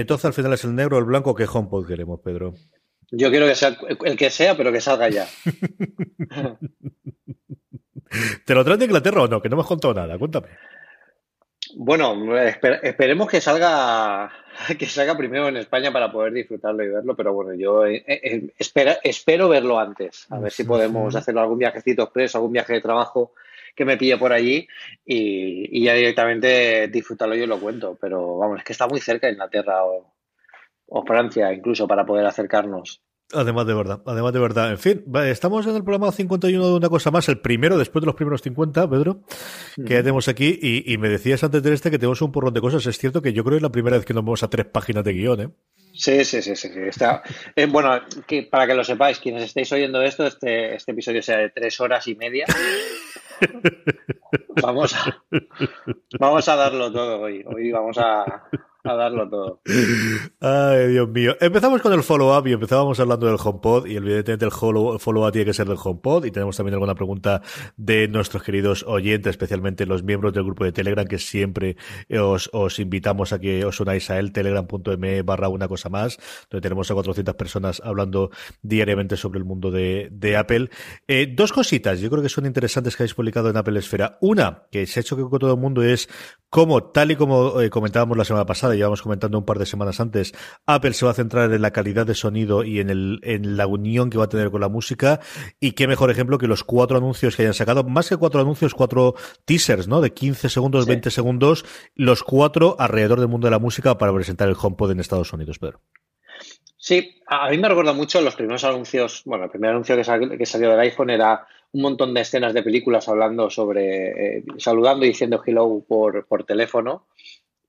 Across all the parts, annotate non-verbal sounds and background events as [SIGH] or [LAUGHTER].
Entonces al final es el negro o el blanco. ¿Qué HomePod queremos, Pedro? Yo quiero que sea el que sea, pero que salga ya. [LAUGHS] ¿Te lo traen de Inglaterra o no? Que no me has contado nada. Cuéntame. Bueno, esper- esperemos que salga [LAUGHS] que salga primero en España para poder disfrutarlo y verlo, pero bueno, yo eh, eh, espera- espero verlo antes, a ver si podemos hacerlo algún viajecito express, algún viaje de trabajo que me pille por allí y, y ya directamente disfrutarlo yo lo cuento, pero vamos, es que está muy cerca Inglaterra o, o Francia incluso para poder acercarnos. Además de verdad, además de verdad. En fin, estamos en el programa 51 de una cosa más, el primero después de los primeros 50, Pedro, que ya tenemos aquí. Y, y me decías antes de este que tenemos un porrón de cosas. Es cierto que yo creo que es la primera vez que nos vamos a tres páginas de guion, ¿eh? Sí, sí, sí, sí. sí, Está, eh, bueno, que, para que lo sepáis, quienes estéis oyendo esto, este, este episodio sea de tres horas y media. [LAUGHS] Vamos a, vamos a darlo todo hoy. Hoy vamos a, a darlo todo. Ay, Dios mío. Empezamos con el follow-up y empezábamos hablando del HomePod y evidentemente el follow- follow-up tiene que ser del HomePod y tenemos también alguna pregunta de nuestros queridos oyentes, especialmente los miembros del grupo de Telegram que siempre os, os invitamos a que os unáis a él, telegram.me barra una cosa más, donde tenemos a 400 personas hablando diariamente sobre el mundo de, Apple. Eh, dos cositas, yo creo que son interesantes que habéis publicado en Apple Esfera. Una, que se ha hecho con todo el mundo es cómo, tal y como eh, comentábamos la semana pasada, llevamos comentando un par de semanas antes, Apple se va a centrar en la calidad de sonido y en, el, en la unión que va a tener con la música. Y qué mejor ejemplo que los cuatro anuncios que hayan sacado, más que cuatro anuncios, cuatro teasers, ¿no? De 15 segundos, Sí. 20 segundos, los cuatro alrededor del mundo de la música para presentar el HomePod en Estados Unidos, Pedro. Sí, a mí me recuerda mucho los primeros anuncios. Bueno, el primer anuncio que, sal- que salió del iPhone era un montón de escenas de películas hablando sobre, eh, saludando y diciendo hello por, por teléfono.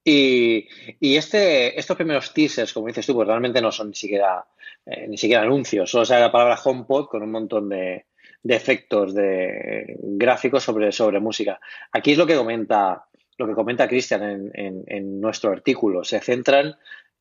Y, y este, estos primeros teasers, como dices tú, pues realmente no son ni siquiera, eh, ni siquiera anuncios, solo sale la palabra HomePod con un montón de, de efectos de gráficos sobre, sobre música. Aquí es lo que comenta, lo que comenta Cristian en, en- en nuestro artículo. Se centran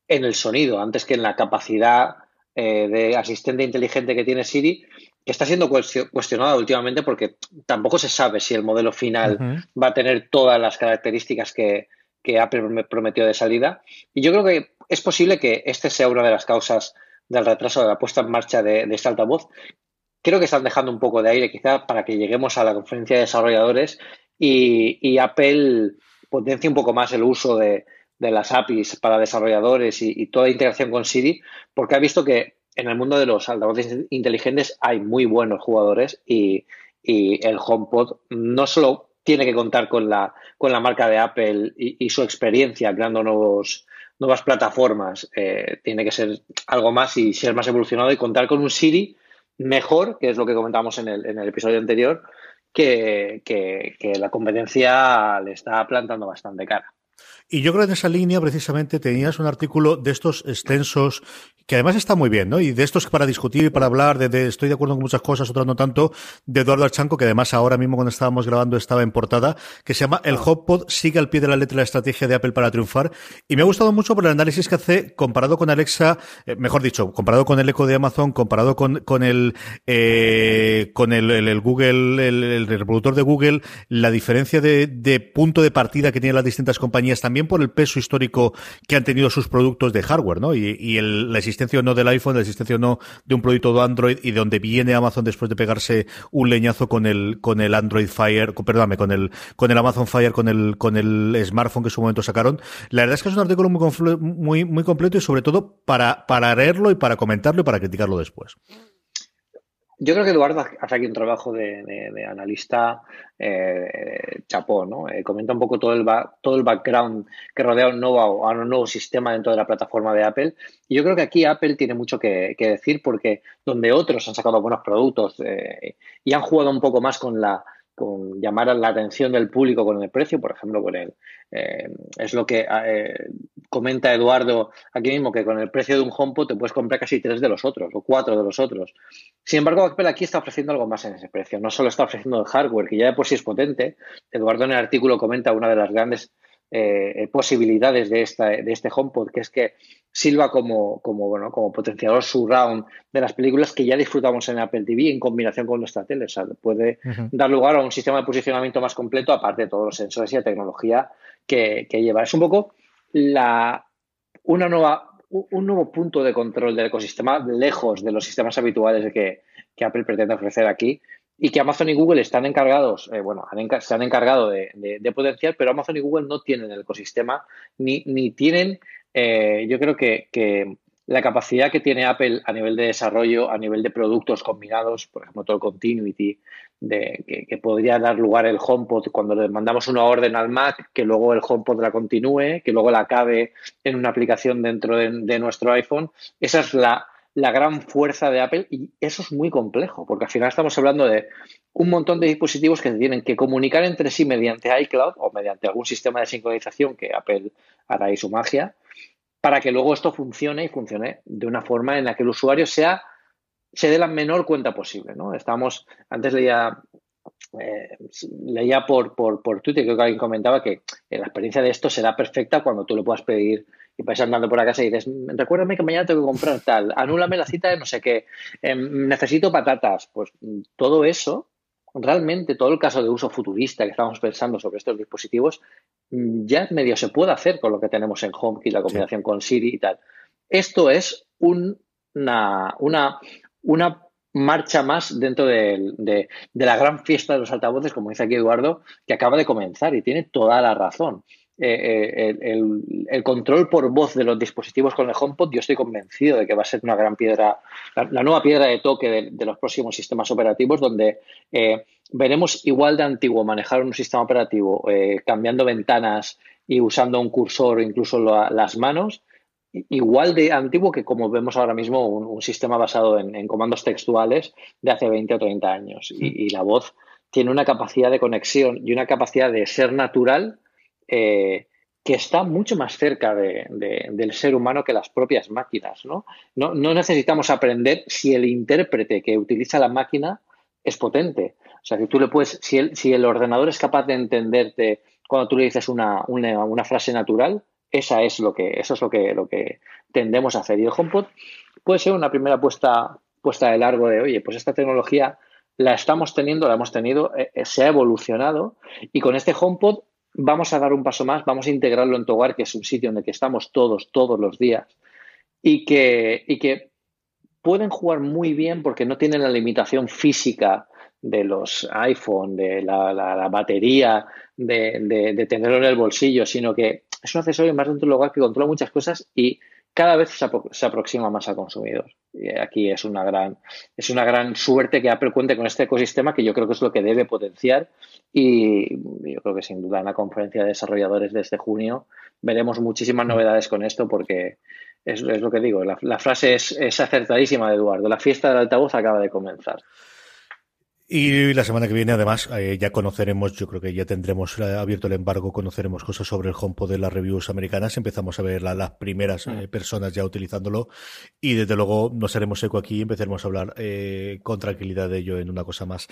en el sonido antes que en la capacidad eh, de asistente inteligente que tiene Siri, que está siendo cuestio- cuestionada últimamente porque tampoco se sabe si el modelo final va a tener todas las características que, que Apple prome- prometió de salida. Y yo creo que es posible que este sea una de las causas del retraso de la puesta en marcha de, de este altavoz. Creo que están dejando un poco de aire quizá para que lleguemos a la conferencia de desarrolladores y, Apple potencie un poco más el uso de, de las APIs para desarrolladores y, y toda integración con Siri, porque ha visto que en el mundo de los altavoces inteligentes hay muy buenos jugadores y, y el HomePod no solo tiene que contar con la, con la marca de Apple y, su experiencia creando nuevos, nuevas plataformas, eh, tiene que ser algo más y ser más evolucionado y contar con un Siri mejor, que es lo que comentamos en el, en el episodio anterior, que, que la competencia le está plantando bastante cara. Y yo creo que en esa línea, precisamente, tenías un artículo de estos extensos, que además está muy bien, ¿no? Y de estos para discutir y para hablar, de, de- estoy de acuerdo con muchas cosas, otras no tanto, de Eduardo Archanco, que además ahora mismo cuando estábamos grabando estaba en portada, que se llama El HomePod sigue al pie de la letra la estrategia de Apple para triunfar. Y me ha gustado mucho por el análisis que hace comparado con Alexa, eh, mejor dicho, comparado con el eco de Amazon, comparado con, con el, eh, con el, el- el Google, el, el reproductor de Google, la diferencia de, de punto de partida que tienen las distintas compañías también también por el peso histórico que han tenido sus productos de hardware, ¿no? Y, la existencia o no del iPhone, la existencia o no de un producto de Android y de donde viene Amazon después de pegarse un leñazo con el con el Android Fire, perdóname, con el con el Amazon Fire, con el con el smartphone que en su momento sacaron. La verdad es que es un artículo muy muy muy completo y sobre todo para para leerlo y para comentarlo y para criticarlo después. Yo creo que Eduardo hace aquí un trabajo de, analista eh, chapó, ¿no? Eh, comenta un poco todo el, todo el background que rodea un nuevo, a un nuevo sistema dentro de la plataforma de Apple. Y yo creo que aquí Apple tiene mucho que, decir porque donde otros han sacado buenos productos eh, y han jugado un poco más con la, con llamar la atención del público con el precio, por ejemplo, con el eh, es lo que eh, comenta Eduardo aquí mismo, que con el precio de un HomePod te puedes comprar casi tres de los otros o cuatro de los otros. Sin embargo, Apple aquí está ofreciendo algo más en ese precio. No solo está ofreciendo el hardware, que ya de por sí es potente. Eduardo en el artículo comenta una de las grandes eh, posibilidades de, esta, de este HomePod, que es que sirva como, como, bueno, como potenciador surround de las películas que ya disfrutamos en Apple TV en combinación con nuestra tele. O sea, puede dar lugar a un sistema de posicionamiento más completo, aparte de todos los sensores y la tecnología que, lleva. Es un poco la, una nueva, un nuevo punto de control del ecosistema lejos de los sistemas habituales que, que Apple pretende ofrecer aquí y que Amazon y Google están encargados, eh, bueno, se han encargado de, potenciar, pero Amazon y Google no tienen el ecosistema ni, ni tienen, eh, yo creo que, que, la capacidad que tiene Apple a nivel de desarrollo, a nivel de productos combinados, por ejemplo, todo el continuity, de, que, podría dar lugar el HomePod cuando le mandamos una orden al Mac, que luego el HomePod la continúe, que luego la acabe en una aplicación dentro de, nuestro iPhone. Esa es la, la gran fuerza de Apple y eso es muy complejo, porque al final estamos hablando de un montón de dispositivos que tienen que comunicar entre sí mediante iCloud o mediante algún sistema de sincronización que Apple hará ahí su magia, para que luego esto funcione y funcione de una forma en la que el usuario sea se dé la menor cuenta posible. ¿no? Estamos, antes leía, eh, leía por, por, por, Twitter, creo que alguien comentaba que la experiencia de esto será perfecta cuando tú lo puedas pedir y vais andando por la casa y dices, recuérdame que mañana tengo que comprar tal, anúlame la cita de no sé qué, em, necesito patatas. Pues todo eso, realmente todo el caso de uso futurista que estamos pensando sobre estos dispositivos, ya medio se puede hacer con lo que tenemos en HomeKit, la combinación con Siri y tal. Esto es una, una, una marcha más dentro de, la gran fiesta de los altavoces, como dice aquí Eduardo, que acaba de comenzar y tiene toda la razón. Eh, eh, el, control por voz de los dispositivos con el HomePod, yo estoy convencido de que va a ser una gran piedra, la, nueva piedra de toque de, los próximos sistemas operativos, donde eh, veremos igual de antiguo manejar un sistema operativo cambiando ventanas y usando un cursor o incluso las manos, igual de antiguo que como vemos ahora mismo un, sistema basado en, comandos textuales de hace 20 o 30 años. Y, la voz tiene una capacidad de conexión y una capacidad de ser natural eh, que está mucho más cerca del ser humano que las propias máquinas. ¿no? No, necesitamos aprender si el intérprete que utiliza la máquina es potente. O sea, que tú le puedes, si el, ordenador es capaz de entenderte cuando tú le dices una frase natural, esa es lo que, eso es lo que, lo que tendemos a hacer. Y el HomePod puede ser una primera puesta, puesta de largo de, oye, pues esta tecnología la estamos teniendo, la hemos tenido, eh, eh, se ha evolucionado y con este HomePod vamos a dar un paso más, vamos a integrarlo en tu hogar, que es un sitio en el que estamos todos, todos los días y que, y que pueden jugar muy bien porque no tienen la limitación física de los iPhone, de la, batería, de, de, tenerlo en el bolsillo, sino que es un accesorio más dentro del hogar que controla muchas cosas y cada vez se, aproxima más al consumidor. Y aquí es una gran, es una gran suerte que Apple cuente con este ecosistema que yo creo que es lo que debe potenciar y yo creo que sin duda en la conferencia de desarrolladores de este junio veremos muchísimas novedades con esto porque es, lo que digo, la, la frase es, es acertadísima de Eduardo, la fiesta del altavoz acaba de comenzar. Y la semana que viene, además, eh, ya conoceremos, yo creo que ya tendremos eh, abierto el embargo, conoceremos cosas sobre el HomePod de las reviews americanas, empezamos a ver las primeras eh, personas ya utilizándolo. Y desde luego nos haremos eco aquí y empezaremos a hablar con tranquilidad de ello en una cosa más.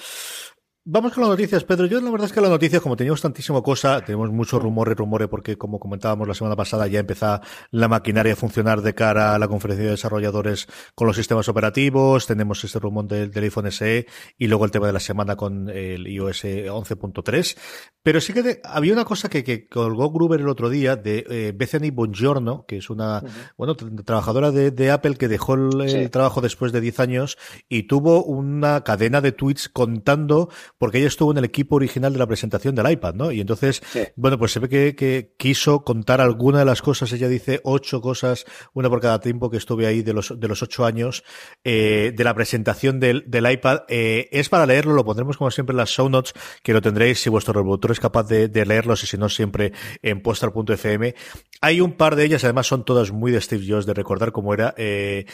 Vamos con las noticias, Pedro. Yo la verdad es que las noticias, como teníamos tantísima cosa, tenemos mucho rumores, rumores, porque como comentábamos la semana pasada, ya empezó la maquinaria a funcionar de cara a la conferencia de desarrolladores con los sistemas operativos, tenemos este rumor del, iPhone SE y luego el tema de la semana con el iOS 11.3. Pero sí que había una cosa que, colgó Gruber el otro día de eh, Bethany Bongiorno, que es una, bueno, trabajadora de, Apple que dejó el, trabajo después de 10 años y tuvo una cadena de tweets contando porque ella estuvo en el equipo original de la presentación del iPad, ¿no? Y entonces, bueno, pues se ve que, quiso contar alguna de las cosas, ella dice ocho cosas, una por cada tiempo que estuve ahí de los, de los ocho años, eh, de la presentación del, del iPad. Eh, es para leerlo, lo pondremos como siempre en las show notes, que lo tendréis si vuestro reproductor es capaz de, de leerlos y si no siempre en postal.fm. Hay un par de ellas, además son todas muy de Steve Jobs, de recordar cómo era. Eh,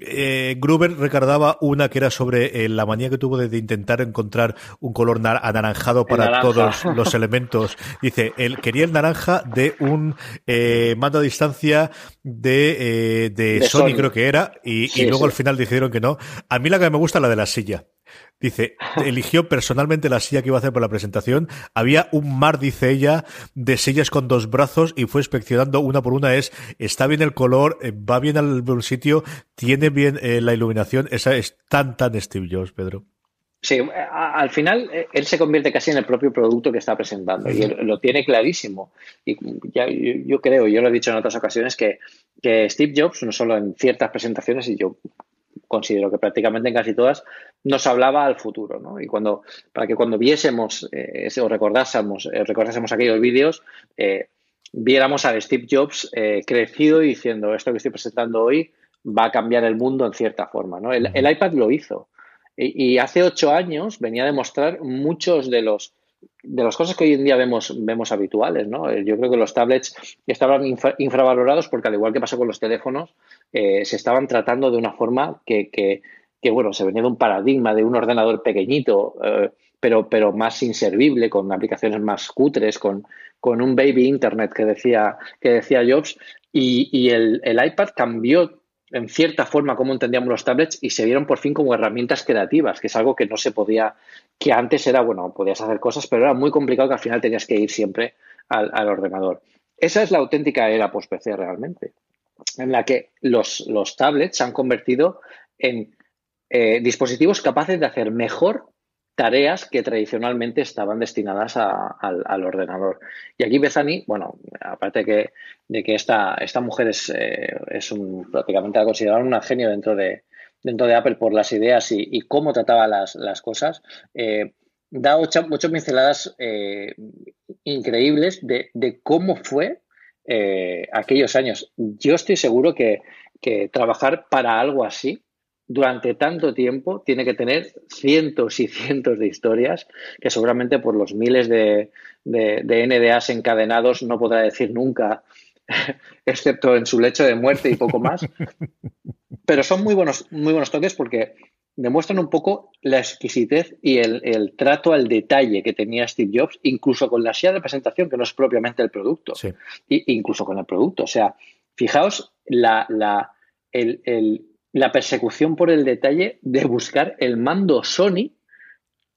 eh, Gruber recordaba una que era sobre eh, la manía que tuvo de, intentar encontrar un color anaranjado para todos [LAUGHS] los elementos. Dice, él quería el naranja de un eh, mando a distancia de, eh, de, Sony, creo que era, y, luego al final dijeron que no. A mí la que me gusta es la de la silla. Dice, eligió personalmente la silla que iba a hacer por la presentación. Había un mar, dice ella, de sillas con dos brazos y fue inspeccionando una por una. Es, está bien el color, eh, va bien al sitio, tiene bien eh, la iluminación. Esa es tan, tan Steve Jobs, Pedro. Sí, al final eh, él se convierte casi en el propio producto que está presentando y lo tiene clarísimo. Y ya, yo, creo, yo lo he dicho en otras ocasiones, que, que Steve Jobs, no solo en ciertas presentaciones, y yo considero que prácticamente en casi todas, nos hablaba al futuro, ¿no? Y cuando, para que cuando viésemos eh, o recordásemos, eh, recordásemos aquellos vídeos, eh, viéramos a Steve Jobs crecido y diciendo, esto que estoy presentando hoy va a cambiar el mundo en cierta forma, ¿no? El, iPad lo hizo. Y, y, hace ocho años venía a demostrar muchos de los de las cosas que hoy en día vemos, vemos habituales, ¿no? Yo creo que los tablets estaban infravalorados porque al igual que pasó con los teléfonos, eh, se estaban tratando de una forma que, que, que, bueno, se venía de un paradigma de un ordenador pequeñito, eh, pero, pero más inservible, con aplicaciones más cutres, con, con un baby internet que decía, que decía Jobs, y, y el, el iPad cambió en cierta forma cómo entendíamos los tablets y se vieron por fin como herramientas creativas, que es algo que no se podía, que antes era, bueno, podías hacer cosas, pero era muy complicado que al final tenías que ir siempre al, ordenador. Esa es la auténtica era post-PC realmente, en la que los, los tablets se han convertido en eh, dispositivos capaces de hacer mejor tareas que tradicionalmente estaban destinadas al, ordenador. Y aquí Bethany, bueno, aparte que, de que esta, esta mujer es, eh, es un, prácticamente la considerada una genio dentro de, dentro de Apple por las ideas y, cómo trataba las, cosas, eh, da ocho, ocho pinceladas eh, increíbles de, cómo fue aquellos años. Yo estoy seguro que, que trabajar para algo así durante tanto tiempo tiene que tener cientos y cientos de historias que seguramente por los miles de, de, NDAs encadenados no podrá decir nunca, excepto en su lecho de muerte y poco más. [LAUGHS] Pero son muy buenos, muy buenos toques porque demuestran un poco la exquisitez y el, trato al detalle que tenía Steve Jobs, incluso con la silla de presentación, que no es propiamente el producto, incluso con el producto. O sea, fijaos la, la, el, la persecución por el detalle de buscar el mando Sony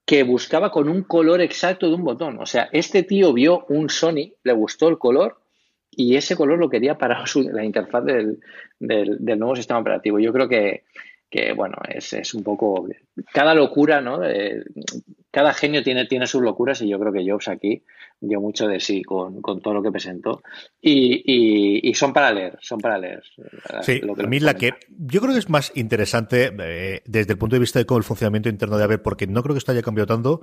que buscaba con un color exacto de un botón. O sea, este tío vio un Sony, le gustó el color y ese color lo quería para [LAUGHS] la interfaz del, nuevo sistema operativo. Yo creo que, bueno, es, un poco... Cada locura, ¿no? cada genio tiene, tiene sus locuras y yo creo que Jobs aquí dio mucho de sí con, todo lo que presentó. Y, son para leer, son para leer. Sí, a mí la que yo creo que es más interesante eh, desde el punto de vista de cómo el funcionamiento interno de Apple, porque no creo que esto haya cambiado tanto,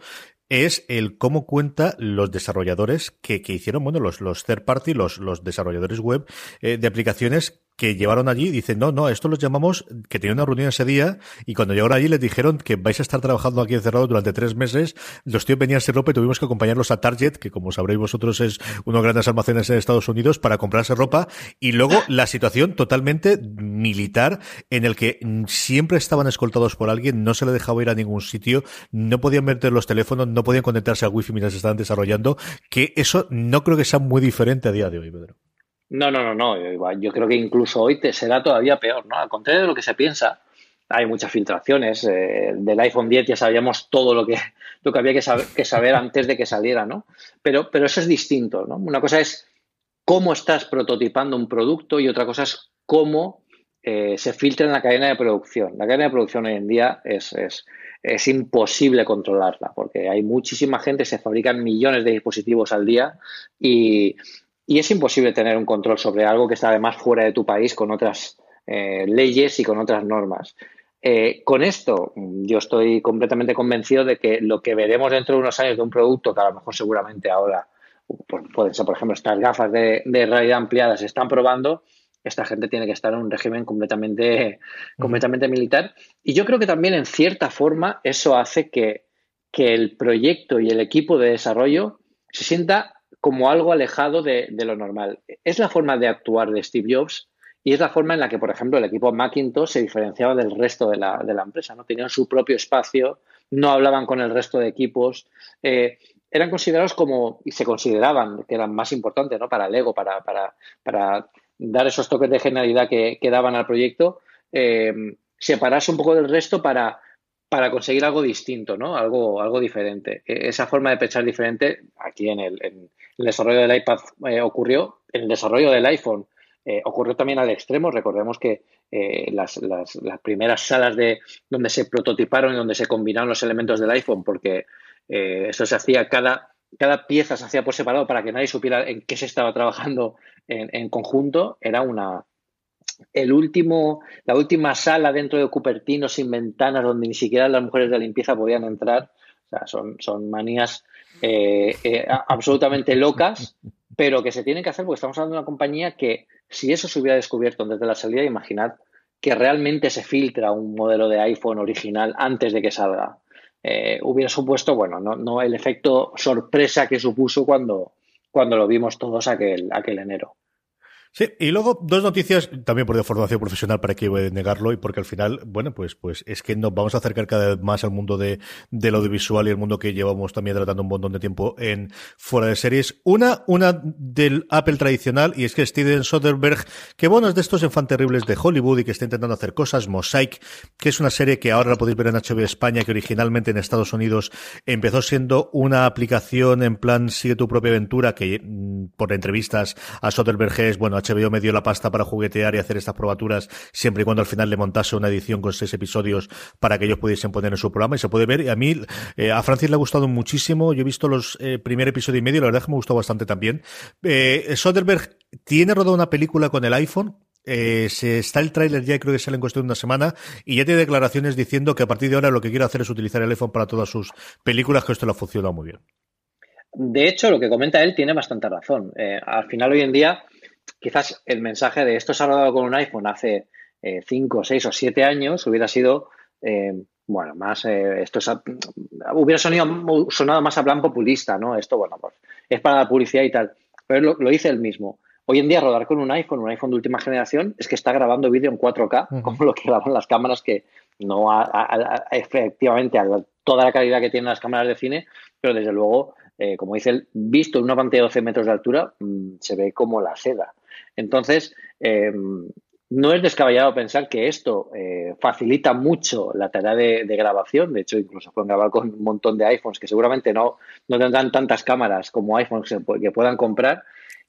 es el cómo cuenta los desarrolladores que, hicieron, bueno, los, los third party, los, los desarrolladores web eh, de aplicaciones que llevaron allí, dicen, no, no, esto los llamamos, que tenían una reunión ese día, y cuando llegaron allí les dijeron que vais a estar trabajando aquí encerrados durante tres meses, los tíos venían sin ropa y tuvimos que acompañarlos a Target, que como sabréis vosotros es uno de los grandes almacenes en Estados Unidos, para comprarse ropa, y luego la situación totalmente militar, en el que siempre estaban escoltados por alguien, no se le dejaba ir a ningún sitio, no podían meter los teléfonos, no podían conectarse al wifi mientras estaban desarrollando, que eso no creo que sea muy diferente a día de hoy, Pedro. No, no, no, no. Yo creo que incluso hoy te será todavía peor, ¿no? Al contrario de lo que se piensa, hay muchas filtraciones. Eh, del iPhone 10 ya sabíamos todo lo que, [LAUGHS] lo que había que saber, que saber antes de que saliera, ¿no? Pero, pero eso es distinto, ¿no? Una cosa es cómo estás prototipando un producto y otra cosa es cómo eh, se filtra en la cadena de producción. La cadena de producción hoy en día es, es, es, imposible controlarla porque hay muchísima gente, se fabrican millones de dispositivos al día y, y es imposible tener un control sobre algo que está además fuera de tu país con otras eh, leyes y con otras normas. Eh, con esto, yo estoy completamente convencido de que lo que veremos dentro de unos años de un producto, que a lo mejor seguramente ahora pues, pueden ser, por ejemplo, estas gafas de, realidad ampliada se están probando, esta gente tiene que estar en un régimen completamente, completamente militar. Y yo creo que también, en cierta forma, eso hace que, que el proyecto y el equipo de desarrollo se sienta como algo alejado de, de, lo normal. Es la forma de actuar de Steve Jobs y es la forma en la que, por ejemplo, el equipo Macintosh se diferenciaba del resto de la, de la empresa. ¿no? Tenían su propio espacio, no hablaban con el resto de equipos. Eh, eran considerados como, y se consideraban que eran más importantes ¿no? para Lego, para, para, para dar esos toques de genialidad que, que daban al proyecto, eh, separarse un poco del resto para, para conseguir algo distinto, ¿no? Algo, algo diferente. E, esa forma de pensar diferente aquí en el, en el desarrollo del iPad eh, ocurrió, el desarrollo del iPhone eh, ocurrió también al extremo. Recordemos que eh, las, primeras salas de donde se prototiparon y donde se combinaron los elementos del iPhone, porque eh, eso se hacía cada, cada pieza se hacía por separado para que nadie supiera en qué se estaba trabajando en, conjunto, era una, el último, la última sala dentro de Cupertino sin ventanas donde ni siquiera las mujeres de limpieza podían entrar. O sea, son manías eh, eh, absolutamente locas, pero que se tienen que hacer porque estamos hablando de una compañía que si eso se hubiera descubierto desde la salida, imaginad que realmente se filtra un modelo de iPhone original antes de que salga. Eh, hubiera supuesto, bueno, no, no, el efecto sorpresa que supuso cuando, cuando lo vimos todos aquel, aquel enero. Sí, y luego dos noticias, también por formación profesional, para que negarlo, y porque al final, bueno, pues, pues es que nos vamos a acercar cada vez más al mundo de, del audiovisual y el mundo que llevamos también tratando un montón de tiempo en fuera de series. Una, una del Apple tradicional, y es que Steven Soderbergh, que bueno, es de estos enfant terribles de Hollywood y que está intentando hacer cosas, Mosaic, que es una serie que ahora la podéis ver en HBO España, que originalmente en Estados Unidos empezó siendo una aplicación en plan sigue tu propia aventura, que mm, por entrevistas a Soderbergh es, bueno, HBO me dio la pasta para juguetear y hacer estas probaturas siempre y cuando al final le montase una edición con seis episodios para que ellos pudiesen poner en su programa y se puede ver. Y a mí, eh, a Francis le ha gustado muchísimo. Yo he visto los eh, primer episodio y medio, la verdad es que me gustó bastante también. Eh, Soderbergh tiene rodado una película con el iPhone, eh, se está el tráiler ya, creo que sale en cuestión de una semana, y ya tiene declaraciones diciendo que a partir de ahora lo que quiere hacer es utilizar el iPhone para todas sus películas, que esto lo ha funcionado muy bien. De hecho, lo que comenta él tiene bastante razón. Eh, al final, hoy en día, quizás el mensaje de esto se ha rodado con un iPhone hace 5, eh, 6 o 7 años hubiera sido, eh, bueno, más, eh, esto es, hubiera sonido, sonado más a plan populista, ¿no? Esto, bueno, pues es para la publicidad y tal. Pero lo, lo dice él mismo. Hoy en día rodar con un iPhone, un iPhone de última generación, es que está grabando vídeo en 4K, uh -huh. como lo que graban las cámaras que no a, a, a, efectivamente a toda la calidad que tienen las cámaras de cine, pero desde luego, eh, como dice él, visto en una pantalla de 12 metros de altura, mmm, se ve como la seda. Entonces, eh, no es descabellado pensar que esto eh, facilita mucho la tarea de, grabación. De hecho, incluso pueden grabar con un montón de iPhones que seguramente no, no tendrán tantas cámaras como iPhones que puedan comprar.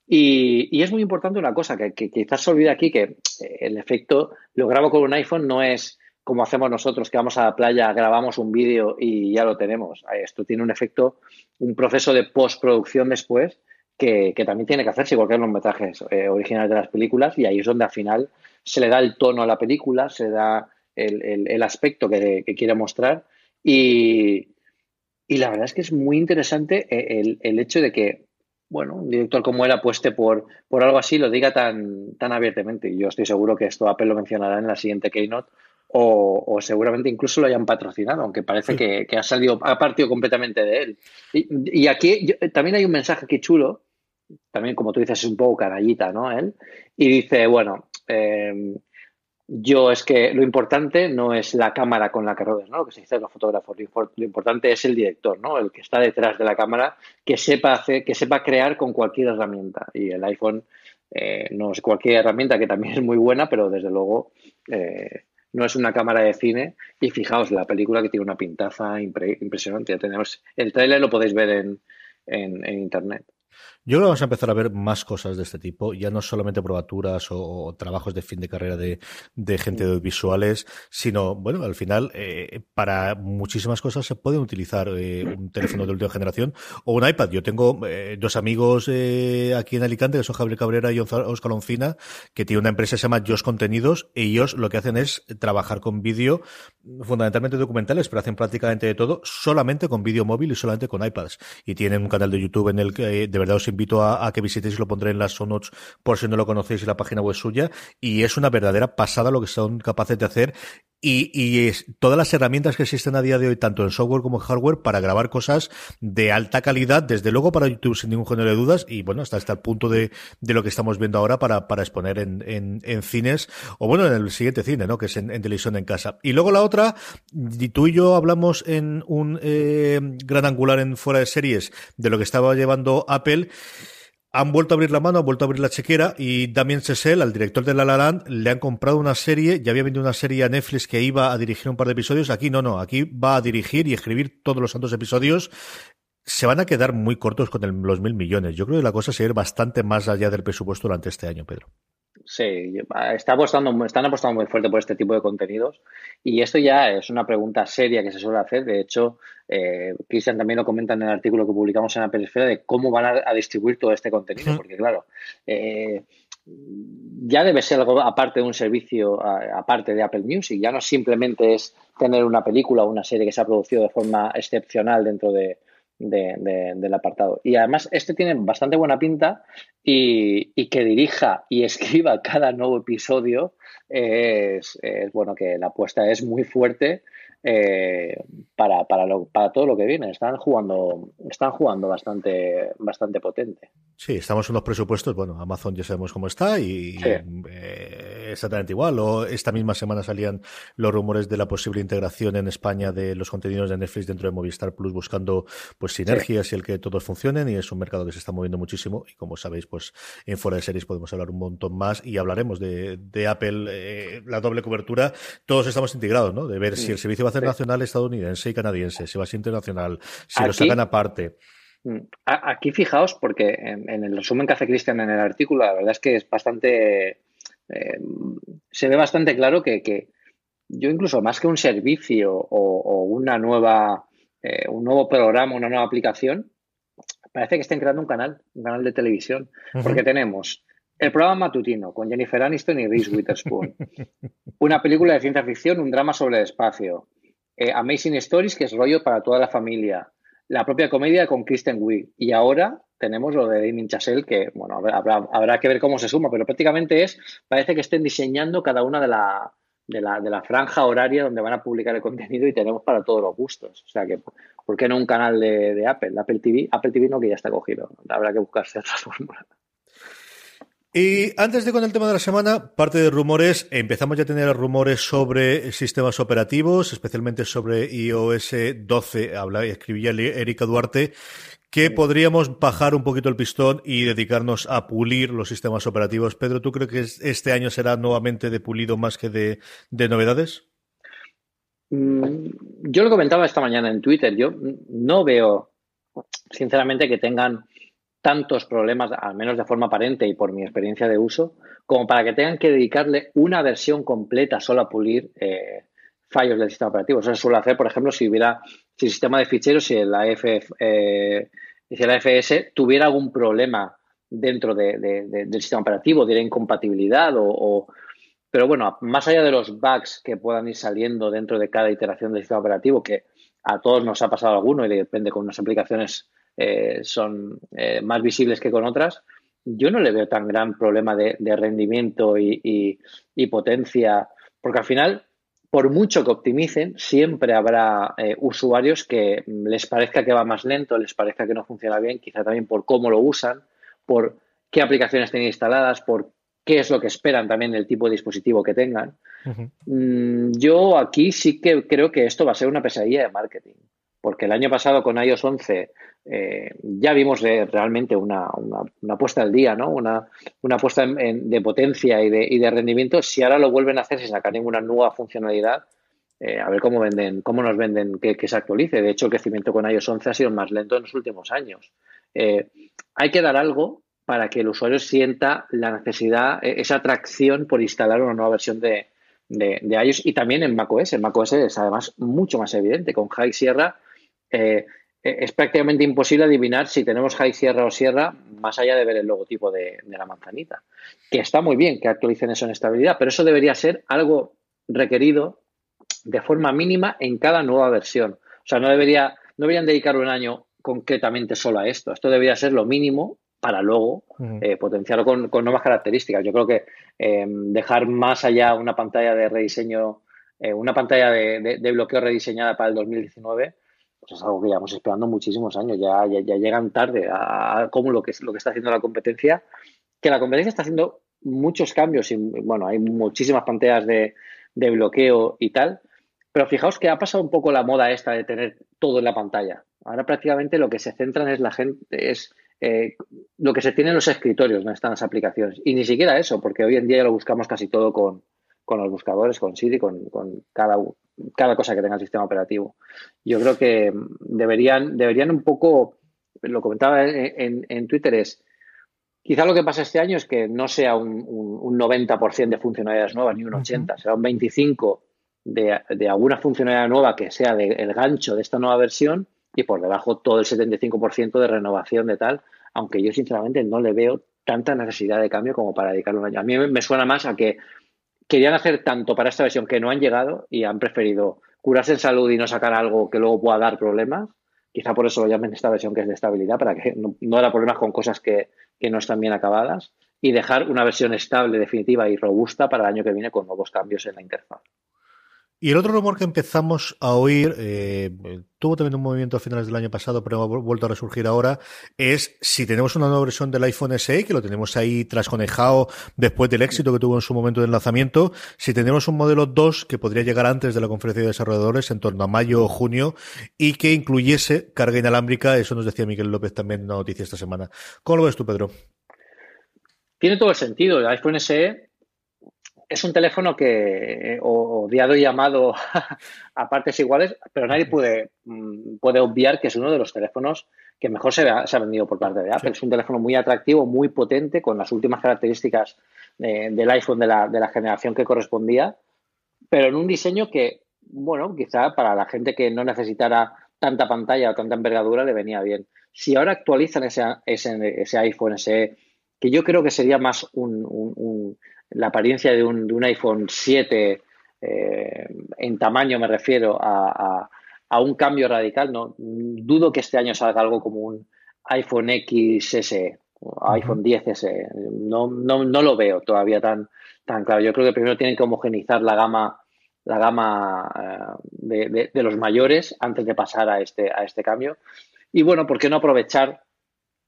Y, es muy importante una cosa que, que, quizás se olvide aquí, que eh, el efecto, lo grabo con un iPhone, no es como hacemos nosotros, que vamos a la playa, grabamos un vídeo y ya lo tenemos. Esto tiene un efecto, un proceso de postproducción después que, también tiene que hacerse, igual que en los metrajes eh, originales de las películas, y ahí es donde al final se le da el tono a la película, se da el, el, aspecto que, quiere mostrar, y, y, la verdad es que es muy interesante el, el, hecho de que, bueno, un director como él apueste por, por algo así, lo diga tan, tan abiertamente, y yo estoy seguro que esto Apple lo mencionará en la siguiente Keynote, o, o, seguramente incluso lo hayan patrocinado, aunque parece que, que, ha salido, ha partido completamente de él. Y, y aquí yo, también hay un mensaje que chulo, también como tú dices, es un poco canallita, ¿no? Él, y dice, bueno, eh, yo es que lo importante no es la cámara con la que rodes, ¿no? Lo que se dice los fotógrafos, lo importante es el director, ¿no? El que está detrás de la cámara, que sepa hacer, que sepa crear con cualquier herramienta. Y el iPhone eh, no es cualquier herramienta que también es muy buena, pero desde luego eh, no es una cámara de cine. Y fijaos, la película que tiene una pintaza impresionante. Ya tenemos, el tráiler lo podéis ver en, en, en internet. Yo creo que vamos a empezar a ver más cosas de este tipo, ya no solamente probaturas o, trabajos de fin de carrera de, gente de visuales, sino, bueno, al final, eh, para muchísimas cosas se puede utilizar eh, un teléfono de última generación o un iPad. Yo tengo eh, dos amigos aquí en Alicante, que son Javier Cabrera y Oscar Oncina, que tiene una empresa que se llama Jos Contenidos, y ellos lo que hacen es trabajar con vídeo, fundamentalmente documentales, pero hacen prácticamente de todo, solamente con vídeo móvil y solamente con iPads. Y tienen un canal de YouTube en el que de verdad os invito a, que visitéis, lo pondré en las show notes por si no lo conocéis, en la página web suya, y es una verdadera pasada lo que son capaces de hacer y, es, todas las herramientas que existen a día de hoy, tanto en software como en hardware, para grabar cosas de alta calidad, desde luego para YouTube sin ningún género de dudas, y bueno, hasta, hasta el punto de, de lo que estamos viendo ahora para, para exponer en, en, en, cines, o bueno, en el siguiente cine, ¿no? Que es en, televisión en casa. Y luego la otra, y tú y yo hablamos en un eh, gran angular en fuera de series de lo que estaba llevando Apple, han vuelto a abrir la mano, han vuelto a abrir la chequera y Damien Chazelle, al director de La La Land, le han comprado una serie, ya había vendido una serie a Netflix que iba a dirigir un par de episodios, aquí no, no, aquí va a dirigir y escribir todos los santos episodios. Se van a quedar muy cortos con los mil millones. Yo creo que la cosa se va a ir bastante más allá del presupuesto durante este año, Pedro. Sí, está apostando, están apostando muy fuerte por este tipo de contenidos. Y esto ya es una pregunta seria que se suele hacer. De hecho, eh, Cristian también lo comenta en el artículo que publicamos en la Perisfera de cómo van a, distribuir todo este contenido, porque claro, eh, ya debe ser algo aparte de un servicio, aparte de Apple Music, ya no simplemente es tener una película o una serie que se ha producido de forma excepcional dentro de, del apartado. Y además, este tiene bastante buena pinta y, que dirija y [LAUGHS] escriba cada nuevo episodio es, bueno que la apuesta es muy fuerte eh, para, para, lo, para todo lo que viene. Están jugando, están jugando bastante, bastante potente. Sí, estamos en los presupuestos. Bueno, Amazon ya sabemos cómo está y eh, exactamente igual. O esta misma semana salían los rumores de la posible integración en España de los contenidos de Netflix dentro de Movistar Plus, buscando pues sinergias y el que todos funcionen. Y es un mercado que se está moviendo muchísimo. Y como sabéis, pues en fuera de series podemos hablar un montón más y hablaremos de, de Apple, eh, la doble cobertura. Todos estamos integrados, ¿no? De ver si el servicio va a ser nacional estadounidense y canadiense, si va a ser internacional, si lo sacan aparte. Mm, aquí fijaos, porque en, el resumen que hace Cristian en el artículo, la verdad es que es bastante. Eh, se ve bastante claro que, yo, incluso más que un servicio o, una nueva. Eh, un nuevo programa, una nueva aplicación, parece que estén creando un canal, un canal de televisión, porque tenemos el programa matutino con Jennifer Aniston y Reese Witherspoon, [LAUGHS] una película de ciencia ficción, un drama sobre el espacio, eh, Amazing Stories, que es rollo para toda la familia, la propia comedia con Kristen Wiig. Y ahora tenemos lo de Damien que bueno, habrá, que ver cómo se suma, pero prácticamente es, parece que estén diseñando cada una de la, de la, de la franja horaria donde van a publicar el contenido y tenemos para todos los gustos. O sea que, ¿por qué no un canal de, de Apple? Apple TV, Apple TV no que ya está cogido, habrá que buscarse otra fórmula. Y antes de con el tema de la semana, parte de rumores, empezamos ya a tener rumores sobre sistemas operativos, especialmente sobre iOS 12. Habla, escribía Erika Duarte que podríamos bajar un poquito el pistón y dedicarnos a pulir los sistemas operativos. Pedro, ¿tú crees que este año será nuevamente de pulido más que de, de novedades? Mm, yo lo comentaba esta mañana en Twitter. Yo no veo, sinceramente, que tengan tantos problemas, al menos de forma aparente y por mi experiencia de uso, como para que tengan que dedicarle una versión completa solo a pulir eh, fallos del sistema operativo. Eso se suele hacer, por ejemplo, si hubiera, si el sistema de ficheros, si la, F, eh, si la FS tuviera algún problema dentro del sistema operativo, diera incompatibilidad o, Pero bueno, más allá de los bugs que puedan ir saliendo dentro de cada iteración del sistema operativo, que a todos nos ha pasado alguno y depende con unas aplicaciones eh, son eh, más visibles que con otras, yo no le veo tan gran problema de, rendimiento y, potencia, porque al final, por mucho que optimicen, siempre habrá eh, usuarios que les parezca que va más lento, les parezca que no funciona bien, quizá también por cómo lo usan, por qué aplicaciones tienen instaladas, por qué es lo que esperan también del tipo de dispositivo que tengan. Mm, yo aquí sí que creo que esto va a ser una pesadilla de marketing porque el año pasado con iOS 11 eh, ya vimos realmente una, una, puesta al día, ¿no? Una, una puesta de potencia y de, y de, rendimiento. Si ahora lo vuelven a hacer sin sacar ninguna nueva funcionalidad, eh, a ver cómo venden, cómo nos venden que, se actualice. De hecho, el crecimiento con iOS 11 ha sido más lento en los últimos años. Eh, hay que dar algo para que el usuario sienta la necesidad, esa atracción por instalar una nueva versión de, de, iOS y también en macOS. En macOS es además mucho más evidente. Con High Sierra eh, eh, es prácticamente imposible adivinar si tenemos High Sierra o Sierra más allá de ver el logotipo de, la manzanita. Que está muy bien que actualicen eso en estabilidad, pero eso debería ser algo requerido de forma mínima en cada nueva versión. O sea, no, debería, no deberían dedicar un año concretamente solo a esto. Esto debería ser lo mínimo para luego eh, potenciarlo con, nuevas características. Yo creo que dejar más allá una pantalla de rediseño, una pantalla de, de, bloqueo rediseñada para el 2019 pues es algo que llevamos esperando muchísimos años, ya, ya, llegan tarde a, cómo lo que, lo que está haciendo la competencia, que la competencia está haciendo muchos cambios y bueno, hay muchísimas pantallas de, bloqueo y tal, pero fijaos que ha pasado un poco la moda esta de tener todo en la pantalla. Ahora prácticamente lo que se centran es la gente, es eh, lo que se tiene en los escritorios, no están las aplicaciones. Y ni siquiera eso, porque hoy en día ya lo buscamos casi todo con, con los buscadores, con Siri, con, con cada, cada cosa que tenga el sistema operativo. Yo creo que deberían, deberían un poco, lo comentaba en, en Twitter, es quizá lo que pasa este año es que no sea un, un, 90% de funcionalidades nuevas ni un 80%, será un 25% de, de, alguna funcionalidad nueva que sea del gancho de esta nueva versión y por debajo todo el 75% de renovación de tal, aunque yo sinceramente no le veo tanta necesidad de cambio como para dedicarle un año. A mí me suena más a que querían hacer tanto para esta versión que no han llegado y han preferido curarse en salud y no sacar algo que luego pueda dar problemas. Quizá por eso lo llamen esta versión que es de estabilidad, para que no, no haya problemas con cosas que, que no están bien acabadas y dejar una versión estable, definitiva y robusta para el año que viene con nuevos cambios en la interfaz. Y el otro rumor que empezamos a oír, eh, tuvo también un movimiento a finales del año pasado, pero ha vuelto a resurgir ahora, es si tenemos una nueva versión del iPhone SE, que lo tenemos ahí trasconejado después del éxito que tuvo en su momento de lanzamiento, si tenemos un modelo 2 que podría llegar antes de la conferencia de desarrolladores, en torno a mayo o junio, y que incluyese carga inalámbrica, eso nos decía Miguel López también en una noticia esta semana. ¿Cómo lo ves tú, Pedro? Tiene todo el sentido. El iPhone SE es un teléfono que, odiado y llamado [LAUGHS] a partes iguales, pero nadie puede, mm, puede obviar que es uno de los teléfonos que mejor se, ha, vendido por parte de Apple. Es un teléfono muy atractivo, muy potente, con las últimas características del iPhone de la, de la generación que correspondía, pero en un diseño que, bueno, quizá para la gente que no necesitara tanta pantalla o tanta envergadura le venía bien. Si ahora actualizan ese, ese, ese iPhone, ese, que yo creo que sería más un la apariencia de un, de un iPhone 7 eh, en tamaño, me refiero a, a, un cambio radical. No dudo que este año salga algo como un iPhone XS o iPhone 10S. No, no, no lo veo todavía tan, tan claro. Yo creo que primero tienen que homogenizar la gama la gama eh, de, de, los mayores antes de pasar a este, a este cambio. Y bueno, ¿por qué no aprovechar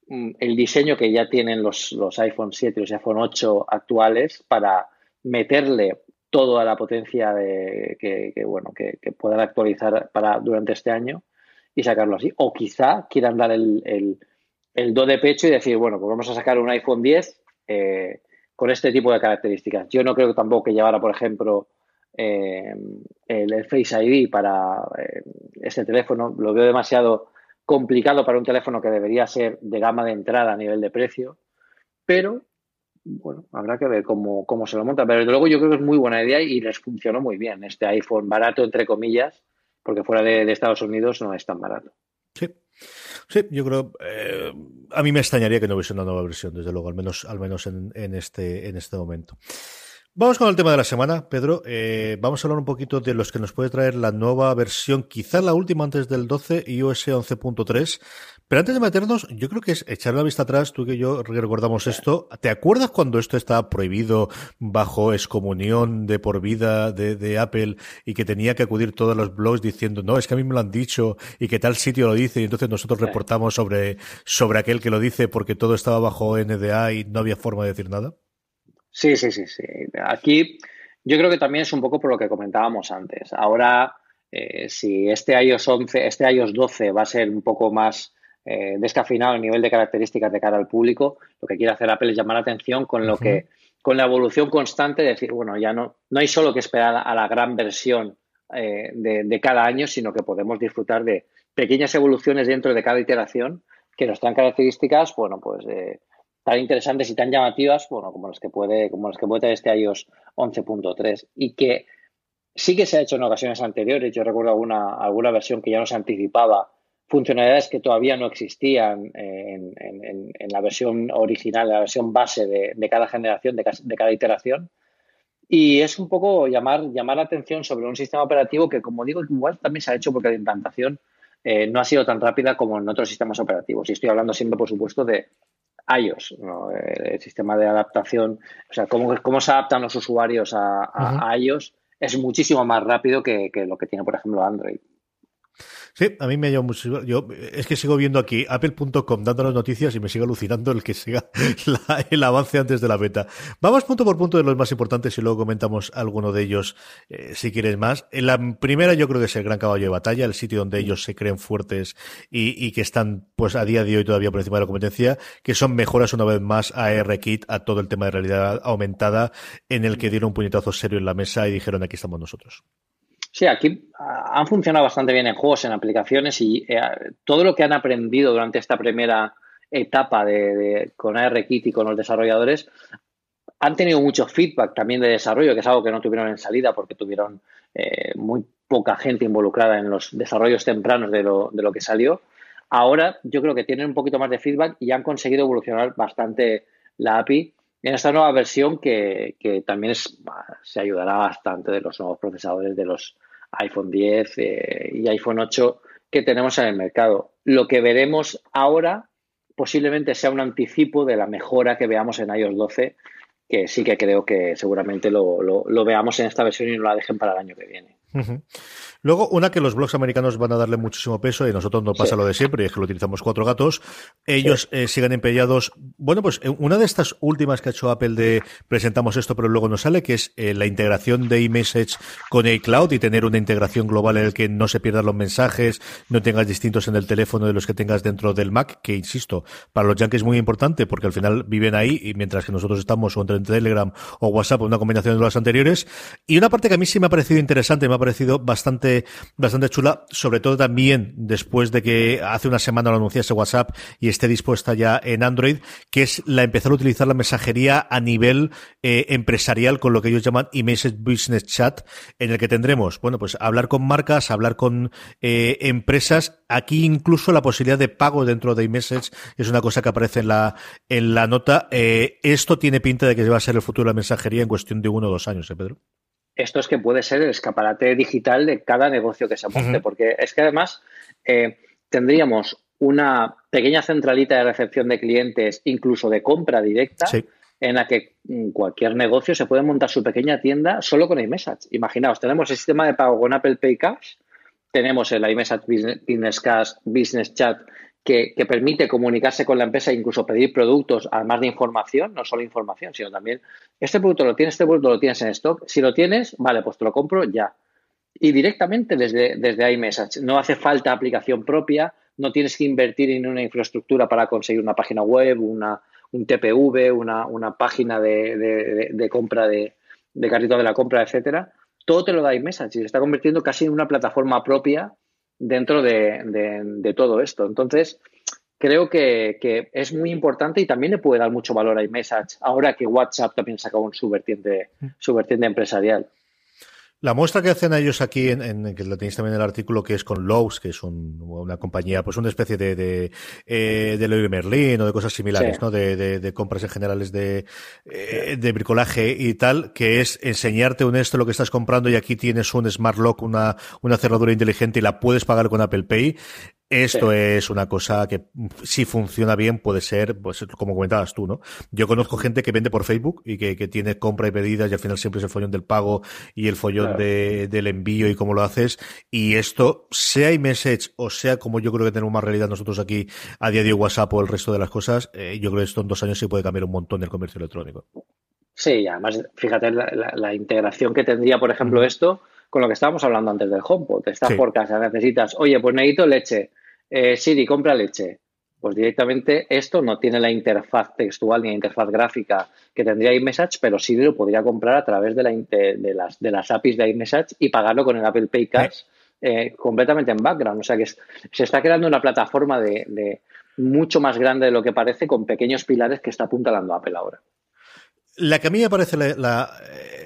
el diseño que ya tienen los, los iPhone 7 y los iPhone 8 actuales para meterle toda la potencia de, que, bueno, que, puedan actualizar para, durante este año y sacarlo así. O quizá quieran dar el, el, el do de pecho y decir, bueno, pues vamos a sacar un iPhone 10 eh, con este tipo de características. Yo no creo que tampoco que llevara, por ejemplo, eh, el, Face ID para eh, este teléfono. Lo veo demasiado complicado para un teléfono que debería ser de gama de entrada a nivel de precio, pero bueno, habrá que ver cómo, cómo se lo monta. Pero desde luego yo creo que es muy buena idea y les funcionó muy bien este iPhone barato, entre comillas, porque fuera de, Estados Unidos no es tan barato. Sí. Sí, yo creo. Eh, a mí me extrañaría que no hubiese una nueva versión, desde luego, al menos, al menos en, en este, en este momento. Vamos con el tema de la semana, Pedro. Eh, vamos a hablar un poquito de los que nos puede traer la nueva versión, quizá la última antes del 12, iOS 11.3. Pero antes de meternos, yo creo que es echar la vista atrás, tú que yo recordamos esto. ¿Te acuerdas cuando esto estaba prohibido bajo excomunión de por vida de, de, Apple y que tenía que acudir todos los blogs diciendo, no, es que a mí me lo han dicho y que tal sitio lo dice y entonces nosotros reportamos sobre, sobre aquel que lo dice porque todo estaba bajo NDA y no había forma de decir nada? Sí, sí, sí, sí. Aquí yo creo que también es un poco por lo que comentábamos antes. Ahora si este iOS 11, este iOS 12 va a ser un poco más descafinado a nivel de características de cara al público, lo que quiere hacer Apple es llamar la atención con lo que con la evolución constante de decir, bueno, ya no, no hay solo que esperar a la gran versión de, cada año, sino que podemos disfrutar de pequeñas evoluciones dentro de cada iteración que nos dan características, bueno, pues tan interesantes y tan llamativas, bueno, como las que puede, como las que puede tener este iOS 11.3 y que sí que se ha hecho en ocasiones anteriores. Yo recuerdo alguna, alguna versión que ya nos anticipaba funcionalidades que todavía no existían en, la versión original, la versión base de, cada generación, de, de, cada iteración. Y es un poco llamar, llamar la atención sobre un sistema operativo que, como digo, igual también se ha hecho porque la implantación eh, no ha sido tan rápida como en otros sistemas operativos. Y estoy hablando siempre, por supuesto, de iOS, el, sistema de adaptación, o sea, cómo, cómo se adaptan los usuarios a, iOS es muchísimo más rápido que, lo que tiene, por ejemplo, Android. Sí, a mí me ha llamado mucho. Yo es que sigo viendo aquí apple.com dando las noticias y me sigue alucinando el que siga [LAUGHS] el avance antes de la beta. Vamos punto por punto de los más importantes y luego comentamos alguno de ellos eh, si quieres más. En la primera yo creo que es el gran caballo de batalla, el sitio donde ellos se creen fuertes y, que están pues a día de hoy todavía por encima de la competencia, que son mejoras una vez más a R-Kit, a todo el tema de realidad aumentada, en el que dieron un puñetazo serio en la mesa y dijeron aquí estamos nosotros. Sí, aquí han funcionado bastante bien en juegos, en aplicaciones y eh, todo lo que han aprendido durante esta primera etapa de, con ARKit y con los desarrolladores han tenido mucho feedback también de desarrollo, que es algo que no tuvieron en salida porque tuvieron eh, muy poca gente involucrada en los desarrollos tempranos de lo, de lo que salió. Ahora yo creo que tienen un poquito más de feedback y han conseguido evolucionar bastante la API en esta nueva versión que, también se ayudará bastante de los nuevos procesadores de los iPhone 10 eh, y iPhone 8 que tenemos en el mercado. Lo que veremos ahora posiblemente sea un anticipo de la mejora que veamos en iOS 12, que sí que creo que seguramente lo, lo veamos en esta versión y no la dejen para el año que viene. Luego, una que los blogs americanos van a darle muchísimo peso y nosotros no pasa lo de siempre, y es que lo utilizamos cuatro gatos. Ellos eh, siguen empeñados. Bueno, pues eh, una de estas últimas que ha hecho Apple de presentamos esto, pero luego no sale, que es eh, la integración de iMessage con iCloud y tener una integración global en el que no se pierdan los mensajes, no tengas distintos en el teléfono de los que tengas dentro del Mac, que insisto, para los yankees es muy importante porque al final viven ahí y mientras que nosotros estamos o entre Telegram o WhatsApp, una combinación de las anteriores. Y una parte que a mí sí me ha parecido interesante, me ha parecido bastante, bastante chula, sobre todo también después de que hace una semana lo anunciase WhatsApp y esté dispuesta ya en Android, que es la empezar a utilizar la mensajería a nivel eh, empresarial con lo que ellos llaman iMessage Business Chat, en el que tendremos, bueno, pues hablar con marcas, hablar con eh, empresas. Aquí incluso la posibilidad de pago dentro de iMessage es una cosa que aparece en la, en la nota. Eh, esto tiene pinta de que va a ser el futuro de la mensajería en cuestión de uno o dos años, ¿eh, Pedro? Esto es que puede ser el escaparate digital de cada negocio que se monte, porque es que además eh, tendríamos una pequeña centralita de recepción de clientes, incluso de compra directa, en la que mm, cualquier negocio se puede montar su pequeña tienda solo con iMessage. Imaginaos, tenemos el sistema de pago con Apple Pay Cash, tenemos el iMessage Business Cash, Business Chat que, permite comunicarse con la empresa e incluso pedir productos, además de información, no solo información, sino también, este producto lo tienes, este producto lo tienes en stock, si lo tienes, vale, pues te lo compro ya. Y directamente desde, desde iMessage, no hace falta aplicación propia, no tienes que invertir en una infraestructura para conseguir una página web, una, un TPV, una, una página de, de, compra de, de carrito de la compra, etcétera. Todo te lo da iMessage y se está convirtiendo casi en una plataforma propia dentro de, todo esto. Entonces, creo que, es muy importante y también le puede dar mucho valor a iMessage ahora que WhatsApp también sacó su vertiente, su vertiente empresarial. La muestra que hacen ellos aquí, en, que lo tenéis también en el artículo, que es con Lowe's, que es una compañía, pues una especie de, de, eh, de Merlin o de cosas similares, ¿no? De, de, compras en generales de, eh, de bricolaje y tal, que es enseñarte un esto lo que estás comprando y aquí tienes un Smart Lock, una, una cerradura inteligente y la puedes pagar con Apple Pay. Esto es una cosa que si funciona bien puede ser, pues como comentabas tú, ¿no? Yo conozco gente que vende por Facebook y que, que tiene compra y pedidas y al final siempre es el follón del pago y el follón de, del envío y cómo lo haces. Y esto, sea iMessage o sea como yo creo que tenemos más realidad nosotros aquí a día de hoy WhatsApp o el resto de las cosas, eh, yo creo que esto en dos años sí puede cambiar un montón el comercio electrónico. Sí, además, fíjate la, integración que tendría, por ejemplo, esto con lo que estábamos hablando antes del HomePod. Estás por casa, necesitas, oye, pues necesito leche. Eh, Siri, compra leche. Pues directamente esto no tiene la interfaz textual ni la interfaz gráfica que tendría iMessage, pero Siri lo podría comprar a través de, la, de, las, de las APIs de iMessage y pagarlo con el Apple Pay Cash eh, completamente en background. O sea que se está creando una plataforma de, mucho más grande de lo que parece con pequeños pilares que está apuntalando Apple ahora. La que a mí me parece la,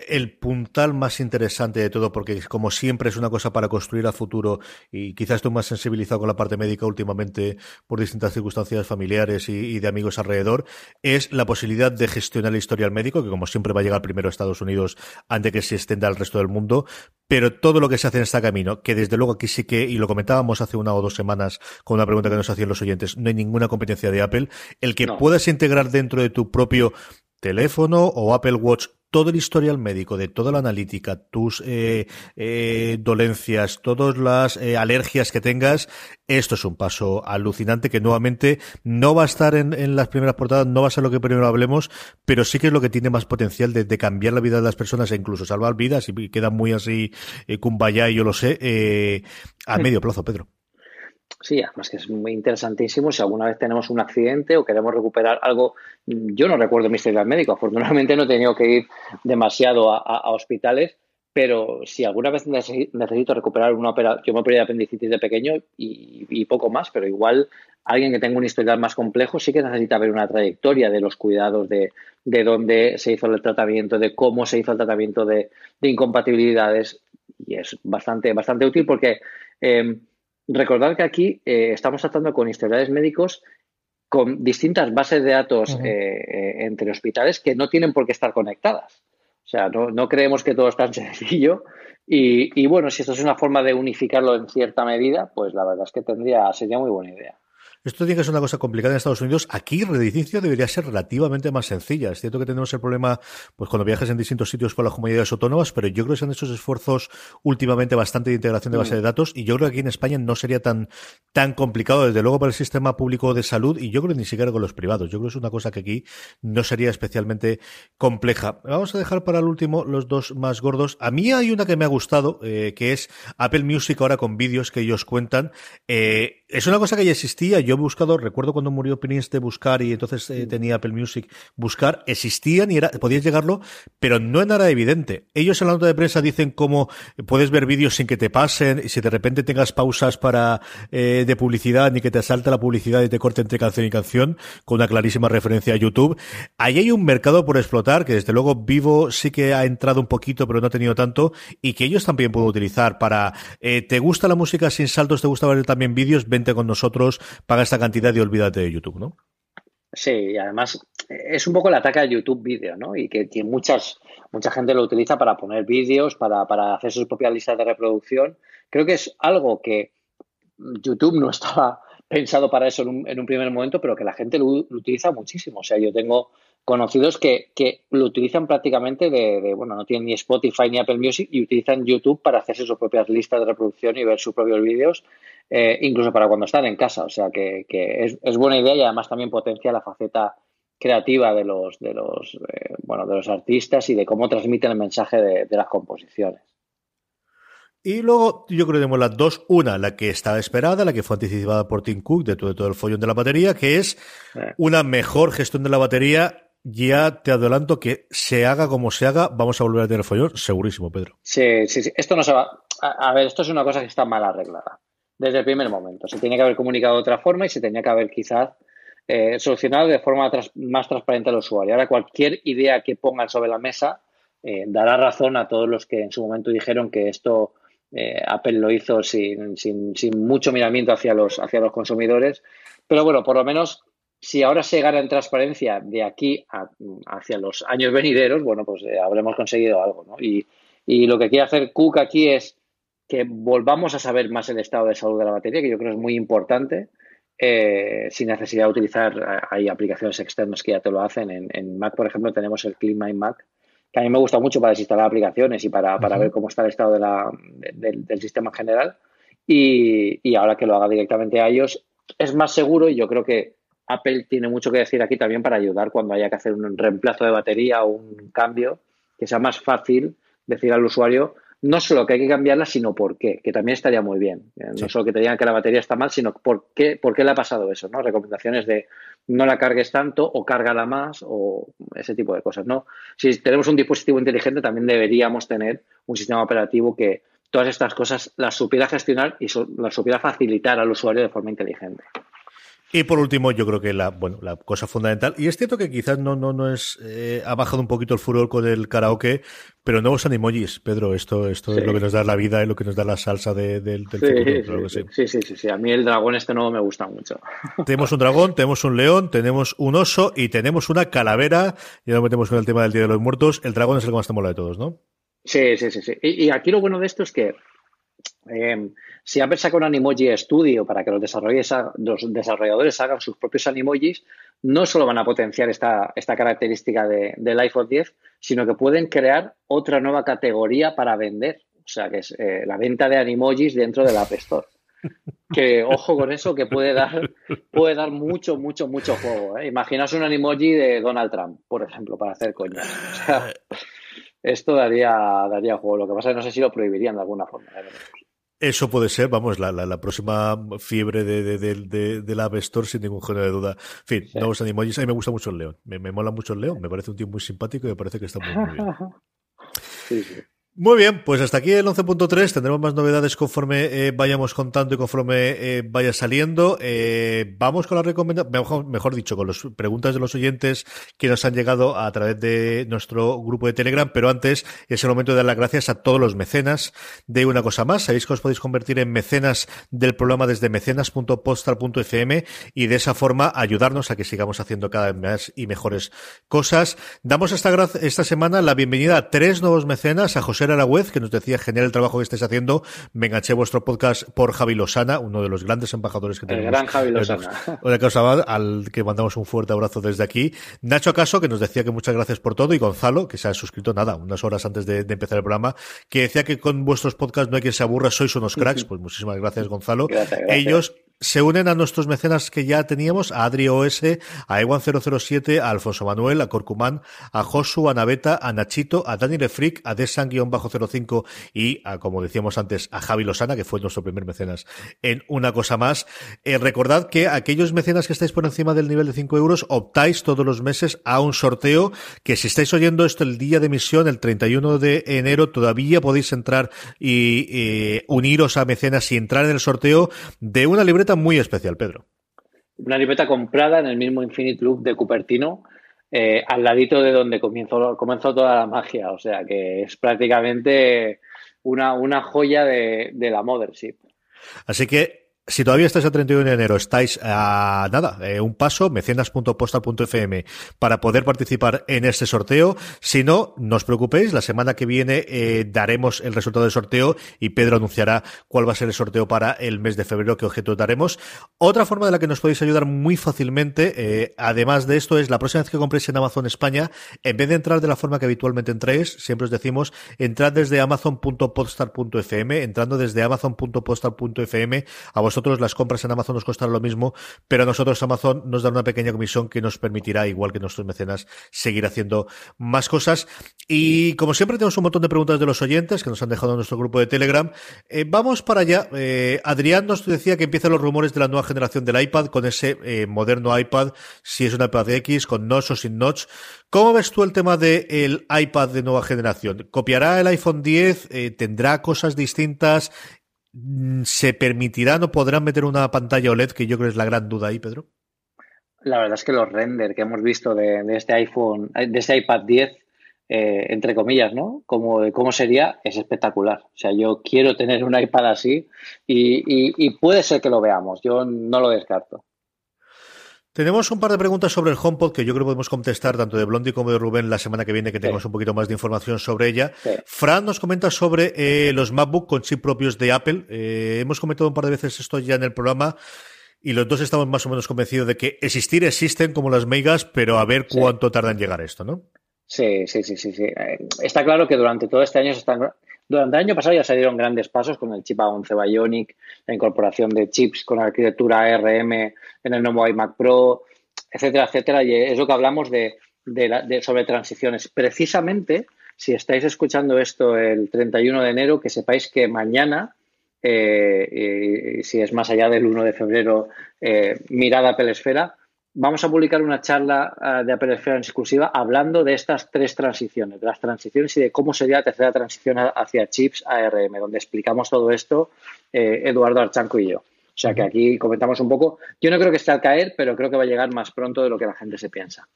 el puntal más interesante de todo, porque como siempre es una cosa para construir a futuro y quizás estoy más sensibilizado con la parte médica últimamente por distintas circunstancias familiares y, de amigos alrededor, es la posibilidad de gestionar el historial médico, que como siempre va a llegar primero a Estados Unidos antes que se extienda al resto del mundo, pero todo lo que se hace en este camino, que desde luego aquí sí que, y lo comentábamos hace una o dos semanas con una pregunta que nos hacían los oyentes, no hay ninguna competencia de Apple, el que puedas integrar dentro de tu propio teléfono o Apple Watch todo el historial médico de toda la analítica, tus eh, eh, dolencias, todas las eh, alergias que tengas, esto es un paso alucinante que nuevamente no va a estar en, las primeras portadas, no va a ser lo que primero hablemos, pero sí que es lo que tiene más potencial de, cambiar la vida de las personas e incluso salvar vidas y queda muy así kumbaya y yo lo sé, a medio plazo, Pedro. Sí, además que es muy interesantísimo. Si alguna vez tenemos un accidente o queremos recuperar algo, yo no recuerdo mi historial médico. Afortunadamente no he tenido que ir demasiado a, hospitales, pero si alguna vez necesito recuperar una operación, yo me operé de apendicitis de pequeño y, poco más, pero igual alguien que tenga un historial más complejo sí que necesita ver una trayectoria de los cuidados, de, de dónde se hizo el tratamiento, de cómo se hizo el tratamiento de, incompatibilidades. Y es bastante, bastante útil porque eh, recordad que aquí eh, estamos tratando con historiales médicos con distintas bases de datos eh, eh, entre hospitales que no tienen por qué estar conectadas. O sea, no, creemos que todo es tan [LAUGHS] sencillo. Y, y, bueno, si esto es una forma de unificarlo en cierta medida, pues la verdad es que tendría, sería muy buena idea. Esto tiene que ser una cosa complicada en Estados Unidos. Aquí, reedificio debería ser relativamente más sencilla. Es cierto que tenemos el problema, pues cuando viajes en distintos sitios con las comunidades autónomas, pero yo creo que se han hecho esfuerzos últimamente bastante de integración de base de mm. datos y yo creo que aquí en España no sería tan, tan complicado, desde luego, para el sistema público de salud y yo creo que ni siquiera con los privados. Yo creo que es una cosa que aquí no sería especialmente compleja. Vamos a dejar para el último los dos más gordos. A mí hay una que me ha gustado, eh, que es Apple Music ahora con vídeos que ellos cuentan. Eh, es una cosa que ya existía. Yo he buscado, recuerdo cuando murió Prince de buscar y entonces eh, tenía Apple Music, buscar, existían y era, podías llegarlo, pero no nada evidente. Ellos en la nota de prensa dicen cómo puedes ver vídeos sin que te pasen, y si de repente tengas pausas para eh, de publicidad, ni que te salte la publicidad y te corte entre canción y canción, con una clarísima referencia a YouTube. Ahí hay un mercado por explotar, que desde luego Vivo sí que ha entrado un poquito, pero no ha tenido tanto, y que ellos también pueden utilizar para, eh, ¿te gusta la música sin saltos? ¿Te gusta ver también vídeos? Con nosotros, paga esta cantidad y olvídate de YouTube, ¿no? Sí, y además es un poco el ataque a YouTube vídeo, ¿no? Y que, muchas, mucha gente lo utiliza para poner vídeos, para, hacer sus propias listas de reproducción. Creo que es algo que YouTube no estaba pensado para eso en un, primer momento, pero que la gente lo, utiliza muchísimo. O sea, yo tengo conocidos que, lo utilizan prácticamente de, bueno, no tienen ni Spotify ni Apple Music y utilizan YouTube para hacerse sus propias listas de reproducción y ver sus propios vídeos eh, incluso para cuando están en casa. O sea que, es, buena idea y además también potencia la faceta creativa de los, de los, eh, bueno, de los artistas y de cómo transmiten el mensaje de, las composiciones. Y luego yo creo que tenemos las dos. Una, la que estaba esperada, la que fue anticipada por Tim Cook de todo, todo el follón de la batería, que es eh. una mejor gestión de la batería. Ya te adelanto que se haga como se haga, vamos a volver a tener follón, segurísimo, Pedro. Sí, sí, sí. Esto no se va. a ver, esto es una cosa que está mal arreglada desde el primer momento. Se tenía que haber comunicado de otra forma y se tenía que haber quizás eh, solucionado de forma más transparente al usuario. Ahora cualquier idea que pongan sobre la mesa eh, dará razón a todos los que en su momento dijeron que esto eh, Apple lo hizo sin, mucho miramiento hacia los, hacia los consumidores. Pero bueno, por lo menos si ahora se gana en transparencia de aquí hacia los años venideros, bueno, pues habremos conseguido algo. ¿no? Y, lo que quiere hacer Cook aquí es que volvamos a saber más el estado de salud de la batería, que yo creo es muy importante, eh, sin necesidad de utilizar, eh, hay aplicaciones externas que ya te lo hacen. En, Mac, por ejemplo, tenemos el Clean My Mac, que a mí me gusta mucho para desinstalar aplicaciones y para, ver cómo está el estado de la, del sistema en general. Y, ahora que lo haga directamente a ellos, es más seguro y yo creo que Apple tiene mucho que decir aquí también para ayudar cuando haya que hacer un reemplazo de batería o un cambio, que sea más fácil decir al usuario, no solo que hay que cambiarla, sino por qué, que también estaría muy bien. Eh, no solo que te digan que la batería está mal, sino por qué, por qué le ha pasado eso, ¿no? Recomendaciones de no la cargues tanto o cárgala más o ese tipo de cosas, ¿no? Si tenemos un dispositivo inteligente, también deberíamos tener un sistema operativo que todas estas cosas las supiera gestionar y las supiera facilitar al usuario de forma inteligente. Y por último, yo creo que la, bueno, la cosa fundamental, y es cierto que quizás no, no, no es, eh, ha bajado un poquito el furor con el karaoke, pero nuevos animojis, Pedro, esto, esto es lo que nos da la vida y lo que nos da la salsa del futuro. Sí, sí, sí, sí, a mí el dragón este no me gusta mucho. [LAUGHS] Tenemos un dragón, tenemos un león, tenemos un oso y tenemos una calavera, ya nos metemos con el tema del Día de los Muertos, el dragón es el que más te mola de todos, ¿no? Sí, sí, sí, sí. Y, aquí lo bueno de esto es que eh, si Apple saca un Animoji Studio para que los desarrolladores, hagan sus propios Animojis, no solo van a potenciar esta, esta característica del iPhone 10, sino que pueden crear otra nueva categoría para vender. O sea, que es eh, la venta de Animojis dentro del App Store. Que ojo con eso, que puede dar, puede dar mucho, mucho, mucho juego. ¿eh? Imaginaos un Animoji de Donald Trump, por ejemplo, para hacer coña. esto daría, daría juego. Lo que pasa es que no sé si lo prohibirían de alguna forma. Eso puede ser, vamos, la, la, próxima fiebre de, de, de, la App Store sin ningún género de duda. En fin, nuevos animojis. A mí me gusta mucho el león. Me, me, mola mucho el león. Me parece un tío muy simpático y me parece que está muy, muy bien. [LAUGHS] Sí, sí. Muy bien, pues hasta aquí el 11.3. Tendremos más novedades conforme eh, vayamos contando y conforme eh, vaya saliendo. Eh, vamos con la recomendación, mejor, dicho, con las preguntas de los oyentes que nos han llegado a través de nuestro grupo de Telegram. Pero antes es el momento de dar las gracias a todos los mecenas de una cosa más. Sabéis que os podéis convertir en mecenas del programa desde mecenas.postal.fm y de esa forma ayudarnos a que sigamos haciendo cada vez más y mejores cosas. Damos esta, esta semana la bienvenida a tres nuevos mecenas, a José Aragüez, que nos decía, genial el trabajo que estáis haciendo. Me enganché vuestro podcast por Javi Losana, uno de los grandes embajadores que tenemos. El gran Javi Losana. al que mandamos un fuerte abrazo desde aquí. Nacho Acaso, que nos decía que muchas gracias por todo, y Gonzalo, que se ha suscrito nada, unas horas antes de, empezar el programa, que decía que con vuestros podcasts no hay quien se aburra, sois unos cracks. Pues muchísimas gracias, Gonzalo. Ellos se unen a nuestros mecenas que ya teníamos, a Adri OS, a Ewan007, a Alfonso Manuel, a Corcumán, a Josu, a Naveta, a Nachito, a Dani Lefric, a Desan-05 y, a, como decíamos antes, a Javi Losana, que fue nuestro primer mecenas en una cosa más. Eh, recordad que aquellos mecenas que estáis por encima del nivel de 5 euros optáis todos los meses a un sorteo que si estáis oyendo esto el día de emisión, el 31 de enero, todavía podéis entrar y eh, uniros a mecenas y entrar en el sorteo de una libreta muy especial, Pedro. Una libreta comprada en el mismo Infinite Loop de Cupertino, al ladito de donde comenzó, comenzó toda la magia. O sea que es prácticamente una, una joya de, de la Mothership. Así que si todavía estáis a 31 de enero, estáis a nada, eh, un paso, mecenas.postal.fm para poder participar en este sorteo. Si no, no os preocupéis, la semana que viene eh, daremos el resultado del sorteo y Pedro anunciará cuál va a ser el sorteo para el mes de febrero, qué objetos daremos. Otra forma de la que nos podéis ayudar muy fácilmente, eh, además de esto, es la próxima vez que compréis en Amazon España, en vez de entrar de la forma que habitualmente entréis, siempre os decimos, entrad desde amazon.postal.fm, entrando desde amazon.postal.fm a vosotros nosotros las compras en Amazon nos costarán lo mismo, pero a nosotros Amazon nos da una pequeña comisión que nos permitirá, igual que nuestros mecenas, seguir haciendo más cosas. Y como siempre tenemos un montón de preguntas de los oyentes que nos han dejado en nuestro grupo de Telegram. Eh, vamos para allá. Eh, Adrián nos decía que empiezan los rumores de la nueva generación del iPad con ese eh, moderno iPad, si es un iPad X, con notch o sin notch. ¿Cómo ves tú el tema del iPad de nueva generación? ¿Copiará el iPhone 10? ¿Tendrá cosas distintas? Mm, ¿Se permitirán o podrán meter una pantalla OLED? Que yo creo es la gran duda ahí, Pedro. La verdad es que los render que hemos visto de, este iPhone, de este iPad 10, eh, entre comillas, ¿no? Como, ¿Cómo sería? Es espectacular. O sea, yo quiero tener un iPad así y puede ser que lo veamos. Yo no lo descarto. Tenemos un par de preguntas sobre el HomePod que yo creo que podemos contestar tanto de Blondie como de Rubén la semana que viene que tengamos un poquito más de información sobre ella. Fran nos comenta sobre eh, los MacBook con chip propios de Apple. Eh, hemos comentado un par de veces esto ya en el programa y los dos estamos más o menos convencidos de que existir existen como las megas, pero a ver cuánto tarda en llegar esto, ¿no? Sí, sí, sí, sí, sí. Eh, está claro que durante todo este año se están durante el año pasado ya se dieron grandes pasos con el chip A11 Bionic, la incorporación de chips con arquitectura ARM en el nuevo iMac Pro, etcétera, etcétera. Y es lo que hablamos de, sobre transiciones. Precisamente si estáis escuchando esto el 31 de enero, que sepáis que mañana, eh, si es más allá del 1 de febrero, eh, mirada Apple Esfera, vamos a publicar una charla eh, de Apple exclusiva hablando de estas tres transiciones, de las transiciones y de cómo sería la tercera transición hacia chips ARM, donde explicamos todo esto Eduardo Archanco y yo. O sea que aquí comentamos un poco. Yo no creo que esté al caer, pero creo que va a llegar más pronto de lo que la gente se piensa.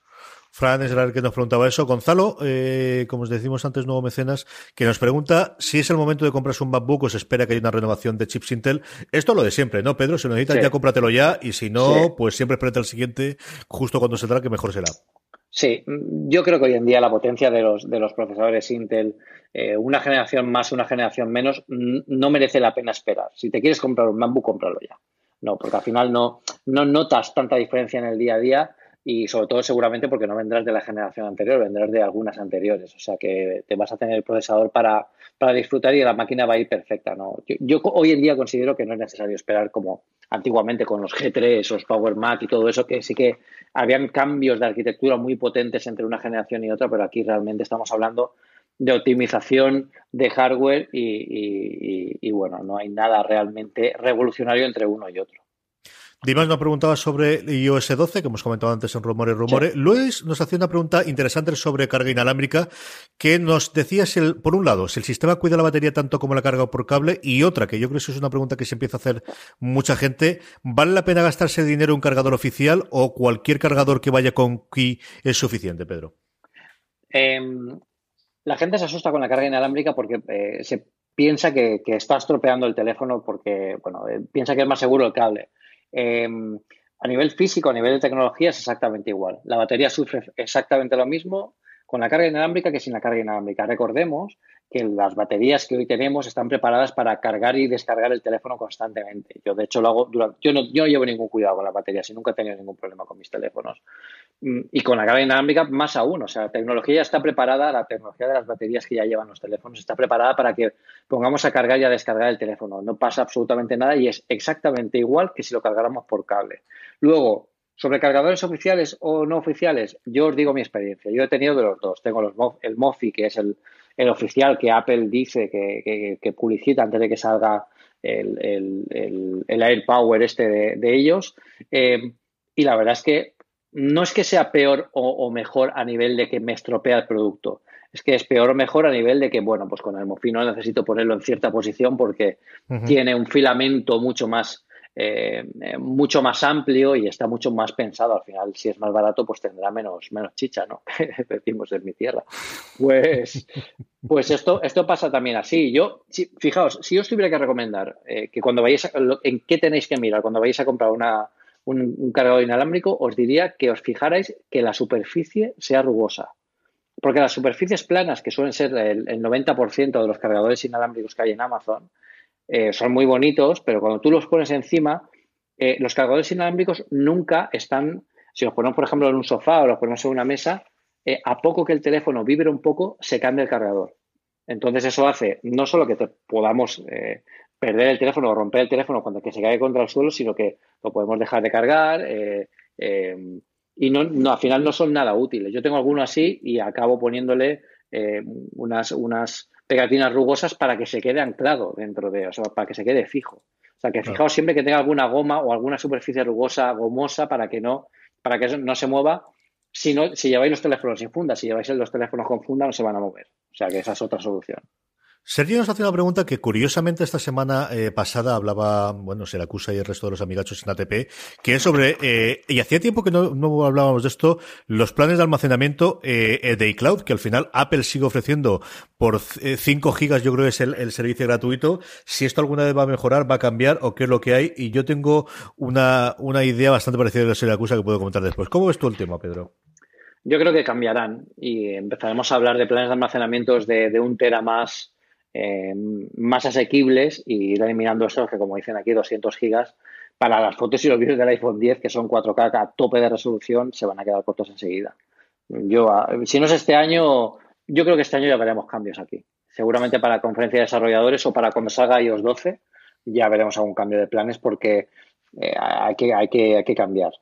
Fran es el que nos preguntaba eso. Gonzalo, eh, como os decimos antes, nuevo mecenas, que nos pregunta si es el momento de comprarse un MacBook o se espera que haya una renovación de chips Intel. Esto es lo de siempre, ¿no, Pedro? Si lo necesitas ya cómpratelo ya y si no, pues siempre espérate al siguiente justo cuando se que mejor será. Sí, yo creo que hoy en día la potencia de los, de los procesadores Intel, eh, una generación más, una generación menos, no merece la pena esperar. Si te quieres comprar un MacBook, cómpralo ya. No, porque al final no, no notas tanta diferencia en el día a día y sobre todo seguramente porque no vendrás de la generación anterior, vendrás de algunas anteriores. O sea que te vas a tener el procesador para, para disfrutar y la máquina va a ir perfecta. ¿no? Yo, hoy en día considero que no es necesario esperar como antiguamente con los G3, los Power Mac y todo eso, que sí que habían cambios de arquitectura muy potentes entre una generación y otra, pero aquí realmente estamos hablando de optimización de hardware y, y bueno, no hay nada realmente revolucionario entre uno y otro. Dimas nos preguntaba sobre iOS 12, que hemos comentado antes en Rumores, Rumores. Luis nos hacía una pregunta interesante sobre carga inalámbrica, que nos decía, si el, por un lado, si el sistema cuida la batería tanto como la carga por cable, y otra, que yo creo que es una pregunta que se empieza a hacer mucha gente, ¿vale la pena gastarse dinero en un cargador oficial o cualquier cargador que vaya con Qi es suficiente, Pedro? Em, la gente se asusta con la carga inalámbrica porque eh, se piensa que, está estropeando el teléfono porque, bueno, eh, piensa que es más seguro el cable. Em, a nivel físico, a nivel de tecnología, es exactamente igual. La batería sufre exactamente lo mismo con la carga inalámbrica que sin la carga inalámbrica. Recordemos que las baterías que hoy tenemos están preparadas para cargar y descargar el teléfono constantemente. Yo, de hecho, lo hago durante, yo no, yo llevo ningún cuidado con las baterías y nunca he tenido ningún problema con mis teléfonos. Mm, y con la carga inalámbrica, más aún. O sea, la tecnología ya está preparada, la tecnología de las baterías que ya llevan los teléfonos está preparada para que pongamos a cargar y a descargar el teléfono. No pasa absolutamente nada y es exactamente igual que si lo cargáramos por cable. Luego, sobre cargadores oficiales o no oficiales, yo os digo mi experiencia. Yo he tenido de los dos. Tengo los, el MOFI, que es el, el oficial que Apple dice que, publicita antes de que salga el, el, el AirPower este de, ellos. Eh, y la verdad es que no es que sea peor o, mejor a nivel de que me estropea el producto. Es que es peor o mejor a nivel de que, bueno, pues con el MOFI no necesito ponerlo en cierta posición porque tiene un filamento mucho más eh, eh, mucho más amplio y está mucho más pensado. Al final, si es más barato, pues tendrá menos, menos chicha, ¿no? [LAUGHS] Decimos en mi tierra. Pues, pues esto, esto pasa también así. Yo, fijaos, si os tuviera que recomendar eh, que cuando vayáis a, en qué tenéis que mirar cuando vayáis a comprar una, un, cargador inalámbrico, os diría que os fijarais que la superficie sea rugosa. Porque las superficies planas, que suelen ser el, el 90% de los cargadores inalámbricos que hay en Amazon, eh, son muy bonitos, pero cuando tú los pones encima, eh, los cargadores inalámbricos nunca están, si los ponemos, por ejemplo, en un sofá o los ponemos en una mesa, eh, a poco que el teléfono vibre un poco, se cambia el cargador. Entonces eso hace no solo que te podamos perder el teléfono o romper el teléfono cuando que se cae contra el suelo, sino que lo podemos dejar de cargar y no, no, al final no son nada útiles. Yo tengo alguno así y acabo poniéndole unas, unas pegatinas rugosas para que se quede anclado dentro de, o sea, para que se quede fijo. O sea, que fijaos siempre que tenga alguna goma o alguna superficie rugosa, gomosa, para que no, para que no se mueva. Si, no, si lleváis los teléfonos sin funda, si lleváis los teléfonos con funda, no se van a mover. O sea, que esa es otra solución. Sergio nos hace una pregunta que curiosamente esta semana eh, pasada hablaba, bueno, se y el resto de los amigachos en ATP, que es sobre, eh, y hacía tiempo que no, hablábamos de esto, los planes de almacenamiento eh, de iCloud, que al final Apple sigue ofreciendo por 5 gigas, yo creo que es el, servicio gratuito. Si esto alguna vez va a mejorar, va a cambiar o qué es lo que hay. Y yo tengo una, una idea bastante parecida de la acusa que puedo comentar después. ¿Cómo ves tú el tema, Pedro? Yo creo que cambiarán y empezaremos a hablar de planes de almacenamiento de, de un tera más eh, más asequibles y ir eliminando estos que, como dicen aquí, 200 gigas para las fotos y los vídeos del iPhone 10, que son 4K a tope de resolución, se van a quedar cortos enseguida. Yo, si no es este año, yo creo que este año ya veremos cambios aquí. Seguramente para la conferencia de desarrolladores o para cuando salga iOS 12 ya veremos algún cambio de planes porque eh, hay, que, hay, que, hay que cambiar.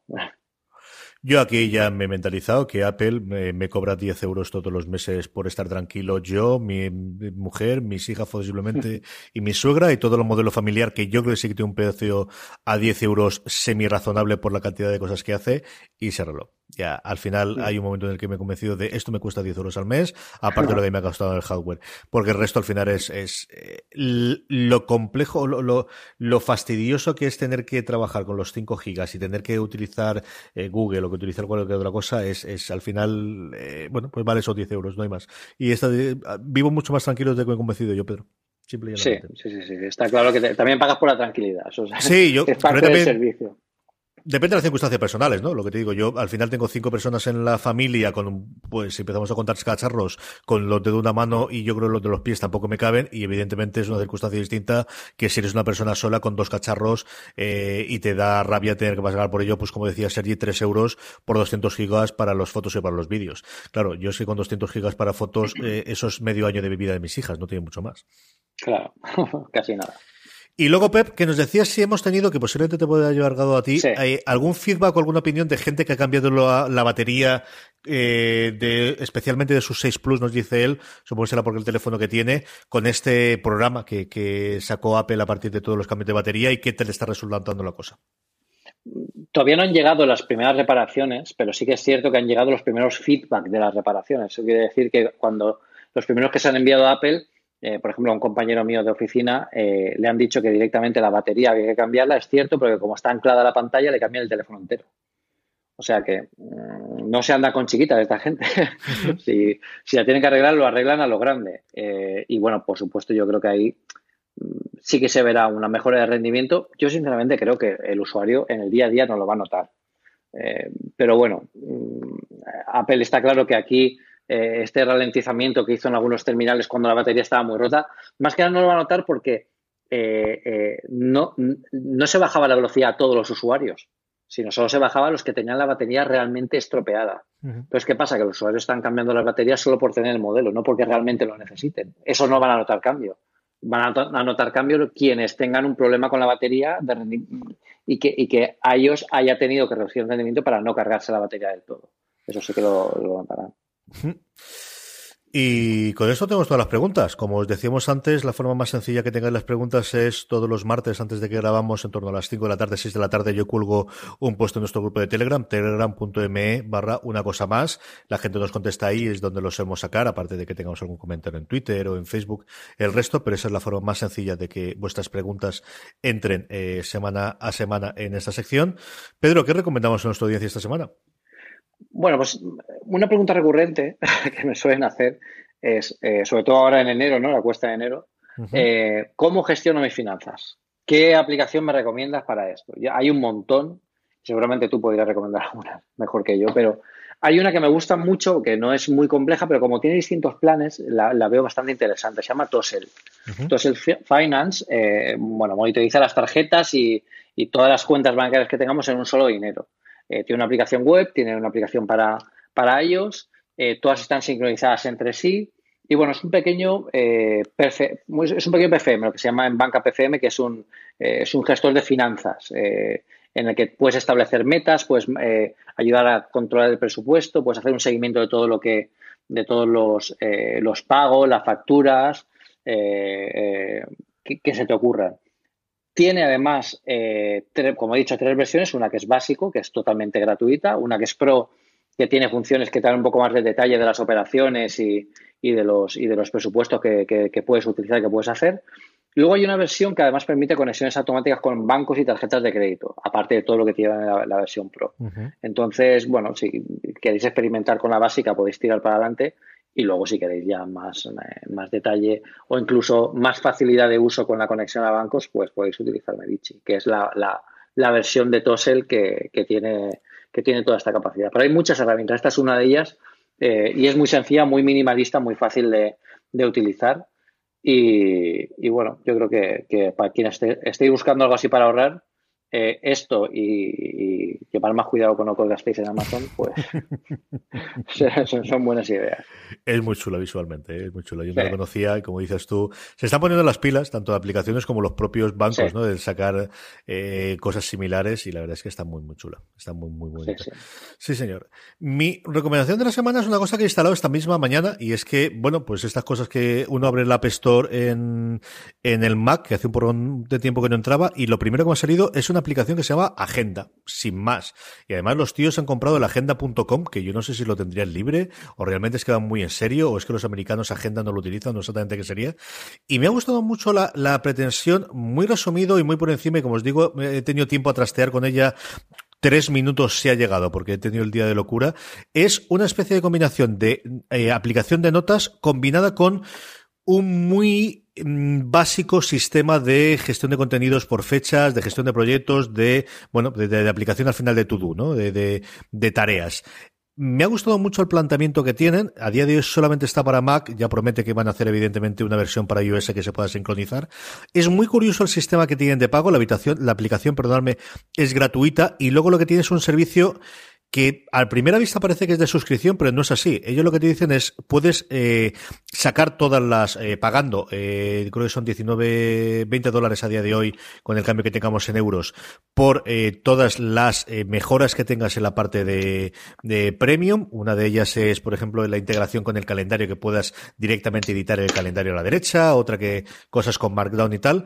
Yo aquí ya me he mentalizado que Apple me, cobra 10 euros todos los meses por estar tranquilo. Yo, mi, mujer, mis hijas posiblemente [LAUGHS] y mi suegra y todo el modelo familiar que yo creo que sí que tiene un precio a 10 euros semi razonable por la cantidad de cosas que hace y se arregló. Ya, al final hay un momento en el que me he convencido de esto me cuesta 10 euros al mes, aparte de lo que me ha costado el hardware. Porque el resto al final es, es eh, lo complejo, lo, lo, lo, fastidioso que es tener que trabajar con los 5 gigas y tener que utilizar eh, Google o que utilizar cualquier otra cosa, es, es al final, eh, bueno, pues vale esos 10 euros, no hay más. Y esta, vivo mucho más tranquilo desde que me he convencido yo, Pedro. Sí, sí, sí, sí, está claro que también pagas por la tranquilidad. sí, yo, [LAUGHS] es parte del servicio. Depende de las circunstancias personales, ¿no? Lo que te digo, yo al final tengo cinco personas en la familia, con, pues empezamos a contar cacharros, con los de una mano y yo creo que los de los pies tampoco me caben, y evidentemente es una circunstancia distinta que si eres una persona sola con dos cacharros eh, y te da rabia tener que pagar por ello, pues como decía Sergi, tres euros por 200 gigas para las fotos y para los vídeos. Claro, yo sé con 200 gigas para fotos, eh, eso es medio año de vida de mis hijas, no tiene mucho más. Claro, [LAUGHS] casi nada. Y luego, Pep, que nos decías si hemos tenido, que posiblemente te puede haber llegado a ti, algún feedback o alguna opinión de gente que ha cambiado la, batería, eh, de, especialmente de sus 6 Plus, nos dice él, supongo que será porque el teléfono que tiene, con este programa que, que sacó Apple a partir de todos los cambios de batería y qué te le está resultando la cosa. Todavía no han llegado las primeras reparaciones, pero sí que es cierto que han llegado los primeros feedback de las reparaciones. Eso quiere decir que cuando los primeros que se han enviado a Apple eh, por ejemplo, a un compañero mío de oficina eh, le han dicho que directamente la batería había que cambiarla, es cierto, porque como está anclada la pantalla le cambian el teléfono entero. O sea que mm, no se anda con chiquitas esta gente. [LAUGHS] si, si, la tienen que arreglar, lo arreglan a lo grande. Eh, y bueno, por supuesto, yo creo que ahí mm, sí que se verá una mejora de rendimiento. Yo sinceramente creo que el usuario en el día a día no lo va a notar. pero bueno, mm, Apple está claro que aquí eh, este ralentizamiento que hizo en algunos terminales cuando la batería estaba muy rota, más que nada no lo va a notar porque eh, eh, no, no se bajaba la velocidad a todos los usuarios, sino solo se bajaba a los que tenían la batería realmente estropeada. Entonces, ¿qué pasa? Que los usuarios están cambiando las baterías solo por tener el modelo, no porque realmente lo necesiten. Eso no van a notar cambio. Van a, notar cambio quienes tengan un problema con la batería y, que, y que a ellos haya tenido que reducir el rendimiento para no cargarse la batería del todo. Eso sí que lo, lo notarán. Y con esto tenemos todas las preguntas. Como os decíamos antes, la forma más sencilla que tengáis las preguntas es todos los martes antes de que grabamos, en torno a las 5 de la tarde, 6 de la tarde, yo cuelgo un puesto en nuestro grupo de Telegram, telegram.me barra una cosa más. La gente nos contesta ahí, es donde lo solemos sacar, aparte de que tengamos algún comentario en Twitter o en Facebook, el resto, pero esa es la forma más sencilla de que vuestras preguntas entren eh, semana a semana en esta sección. Pedro, ¿qué recomendamos a nuestra audiencia esta semana? Bueno, pues una pregunta recurrente [LAUGHS] que me suelen hacer es, eh, sobre todo ahora en enero, ¿no? La cuesta de enero, eh, ¿cómo gestiono mis finanzas? ¿Qué aplicación me recomiendas para esto? Ya hay un montón, seguramente tú podrías recomendar [LAUGHS] alguna mejor que yo, pero hay una que me gusta mucho, que no es muy compleja, pero como tiene distintos planes, la, veo bastante interesante. Se llama Tosel. Tosel Finance, eh, bueno, monitoriza las tarjetas y, y todas las cuentas bancarias que tengamos en un solo dinero. Eh, tiene una aplicación web, tiene una aplicación para, para ellos, eh, todas están sincronizadas entre sí. Y bueno, es un pequeño eh, es un pequeño PFM, lo que se llama en banca PFM, que es un, es un gestor de finanzas, en el que puedes establecer metas, puedes ayudar a controlar el presupuesto, puedes hacer un seguimiento de todo lo que, de todos los, los pagos, las facturas, que, que, se te ocurran. Tiene además, eh, como he dicho, tres versiones, una que es básico, que es totalmente gratuita, una que es pro, que tiene funciones que dan un poco más de detalle de las operaciones y, de, los, y de los presupuestos que, puedes utilizar, que puedes hacer. Luego hay una versión que además permite conexiones automáticas con bancos y tarjetas de crédito, aparte de todo lo que tiene la, la versión Pro. Entonces, bueno, si queréis experimentar con la básica, podéis tirar para adelante y luego si queréis ya más, eh, más detalle o incluso más facilidad de uso con la conexión a bancos, pues podéis utilizar Medici, que es la, la, versión de Tosel que, tiene, que tiene toda esta capacidad. Pero hay muchas herramientas, esta es una de ellas eh, y es muy sencilla, muy minimalista, muy fácil de, utilizar. Y, bueno, yo creo que, para quien esté, estéis buscando algo así para ahorrar, eh, esto y, llevar más cuidado con lo que gastéis en Amazon, pues [LAUGHS] [LAUGHS] son, buenas ideas. Es muy chula visualmente, ¿eh? es muy chula. Yo no lo conocía como dices tú, se están poniendo las pilas, tanto de aplicaciones como los propios bancos, ¿no? De sacar eh, cosas similares y la verdad es que está muy, muy chula. Está muy, muy bonita. Sí, señor. Mi recomendación de la semana es una cosa que he instalado esta misma mañana y es que, bueno, pues estas cosas que uno abre el App Store en, en el Mac, que hace un poco de tiempo que no entraba, y lo primero que me ha salido es una aplicación que se llama Agenda, sin más. Y además los tíos han comprado el agenda.com, que yo no sé si lo tendrían libre o realmente es que van muy en serio o es que los americanos Agenda no lo utilizan, no exactamente qué sería. Y me ha gustado mucho la, la pretensión, muy resumido y muy por encima, y como os digo, he tenido tiempo a trastear con ella tres minutos se ha llegado porque he tenido el día de locura. Es una especie de combinación de eh, aplicación de notas combinada con un muy mm, básico sistema de gestión de contenidos por fechas, de gestión de proyectos, de, bueno, de, aplicación al final de todo, ¿no? De, tareas. Me ha gustado mucho el planteamiento que tienen. A día de hoy solamente está para Mac. Ya promete que van a hacer evidentemente una versión para iOS que se pueda sincronizar. Es muy curioso el sistema que tienen de pago. La, habitación, la aplicación, perdonadme, es gratuita y luego lo que tiene es un servicio que a primera vista parece que es de suscripción, pero no es así. Ellos lo que te dicen es, puedes eh, sacar todas las, eh, pagando, eh, creo que son 19, 20 dólares a día de hoy, con el cambio que tengamos en euros, por eh, todas las eh, mejoras que tengas en la parte de, de premium. Una de ellas es, por ejemplo, la integración con el calendario, que puedas directamente editar el calendario a la derecha, otra que cosas con Markdown y tal.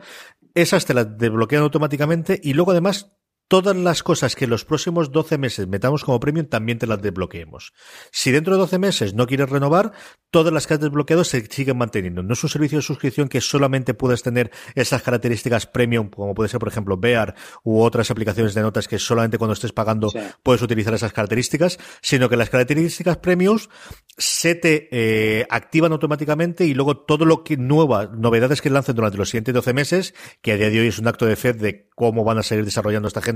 Esas te las desbloquean automáticamente y luego además todas las cosas que en los próximos 12 meses metamos como premium también te las desbloqueemos. Si dentro de 12 meses no quieres renovar, todas las que has desbloqueado se siguen manteniendo. No es un servicio de suscripción que solamente puedes tener esas características premium, como puede ser, por ejemplo, Bear u otras aplicaciones de notas que solamente cuando estés pagando puedes utilizar esas características, sino que las características premiums se te eh, activan automáticamente y luego todo lo que nueva, novedades que lancen durante los siguientes 12 meses, que a día de hoy es un acto de fe de cómo van a seguir desarrollando esta gente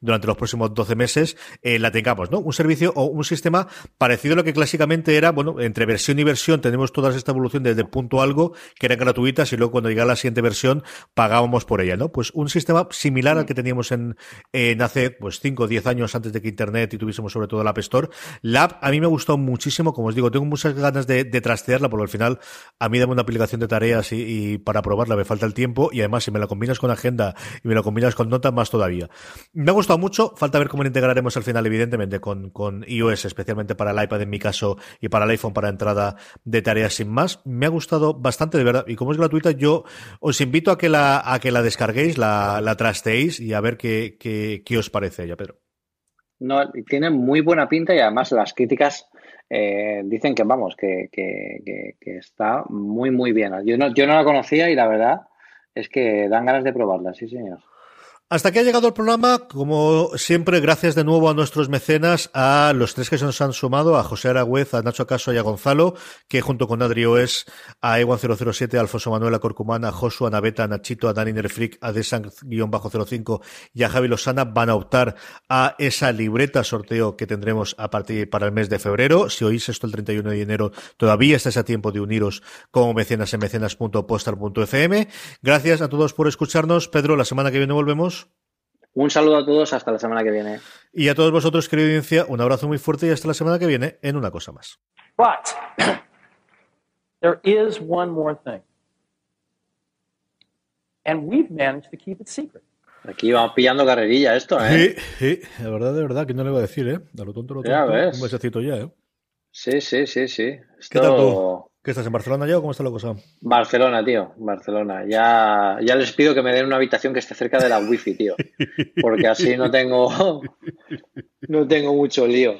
durante los próximos 12 meses, eh, la tengamos, ¿no? Un servicio o un sistema parecido a lo que clásicamente era, bueno, entre versión y versión tenemos toda esta evolución desde punto algo, que eran gratuitas, y luego cuando llegaba la siguiente versión pagábamos por ella, ¿no? Pues un sistema similar al que teníamos en, en hace, pues, 5 o 10 años antes de que Internet y tuviésemos sobre todo la App Store. La app a mí me ha gustado muchísimo, como os digo, tengo muchas ganas de, de trastearla, porque al final a mí dame una aplicación de tareas y, para probarla me falta el tiempo, y además si me la combinas con agenda y me la combinas con notas, más todavía. Me ha gustado mucho, falta ver cómo lo integraremos al final, evidentemente, con, con iOS, especialmente para el iPad en mi caso y para el iPhone para entrada de tareas sin más. Me ha gustado bastante, de verdad. Y como es gratuita, yo os invito a que la, a que la descarguéis, la, la trasteéis y a ver qué, qué, qué os parece ella, Pedro. No, tiene muy buena pinta y además las críticas eh, dicen que vamos, que, que, que, está muy, muy bien. Yo no, yo no la conocía y la verdad es que dan ganas de probarla, sí, señor. Hasta aquí ha llegado el programa. Como siempre, gracias de nuevo a nuestros mecenas, a los tres que se nos han sumado, a José Aragüez, a Nacho Acaso y a Gonzalo, que junto con Adri Oes, a Ewan007, a Alfonso Manuel, a Corcumán, a Josu, a Naveta, a Nachito, a Dani Nerfrick, a Desang-05 y a Javi Lozana van a optar a esa libreta sorteo que tendremos a partir para el mes de febrero. Si oís esto el 31 de enero, todavía estáis a tiempo de uniros como mecenas en mecenas.postal.fm. Gracias a todos por escucharnos. Pedro, la semana que viene volvemos. Un saludo a todos, hasta la semana que viene. Y a todos vosotros, querida audiencia, un abrazo muy fuerte y hasta la semana que viene en una cosa más. But [COUGHS] there is one more thing. And we've managed to keep it secret. Aquí vamos pillando carrerilla esto, ¿eh? Sí, sí, de verdad, de verdad, que no le voy a decir, ¿eh? A lo tonto, lo tonto. Ya ves. Un besecito ya, ¿eh? Sí, sí, sí, sí. Esto... ¿Qué tal tú? ¿Qué estás en Barcelona ya cómo está la cosa? Barcelona, tío, Barcelona. Ya, ya les pido que me den una habitación que esté cerca de la wifi, tío. Porque así no tengo, no tengo mucho lío.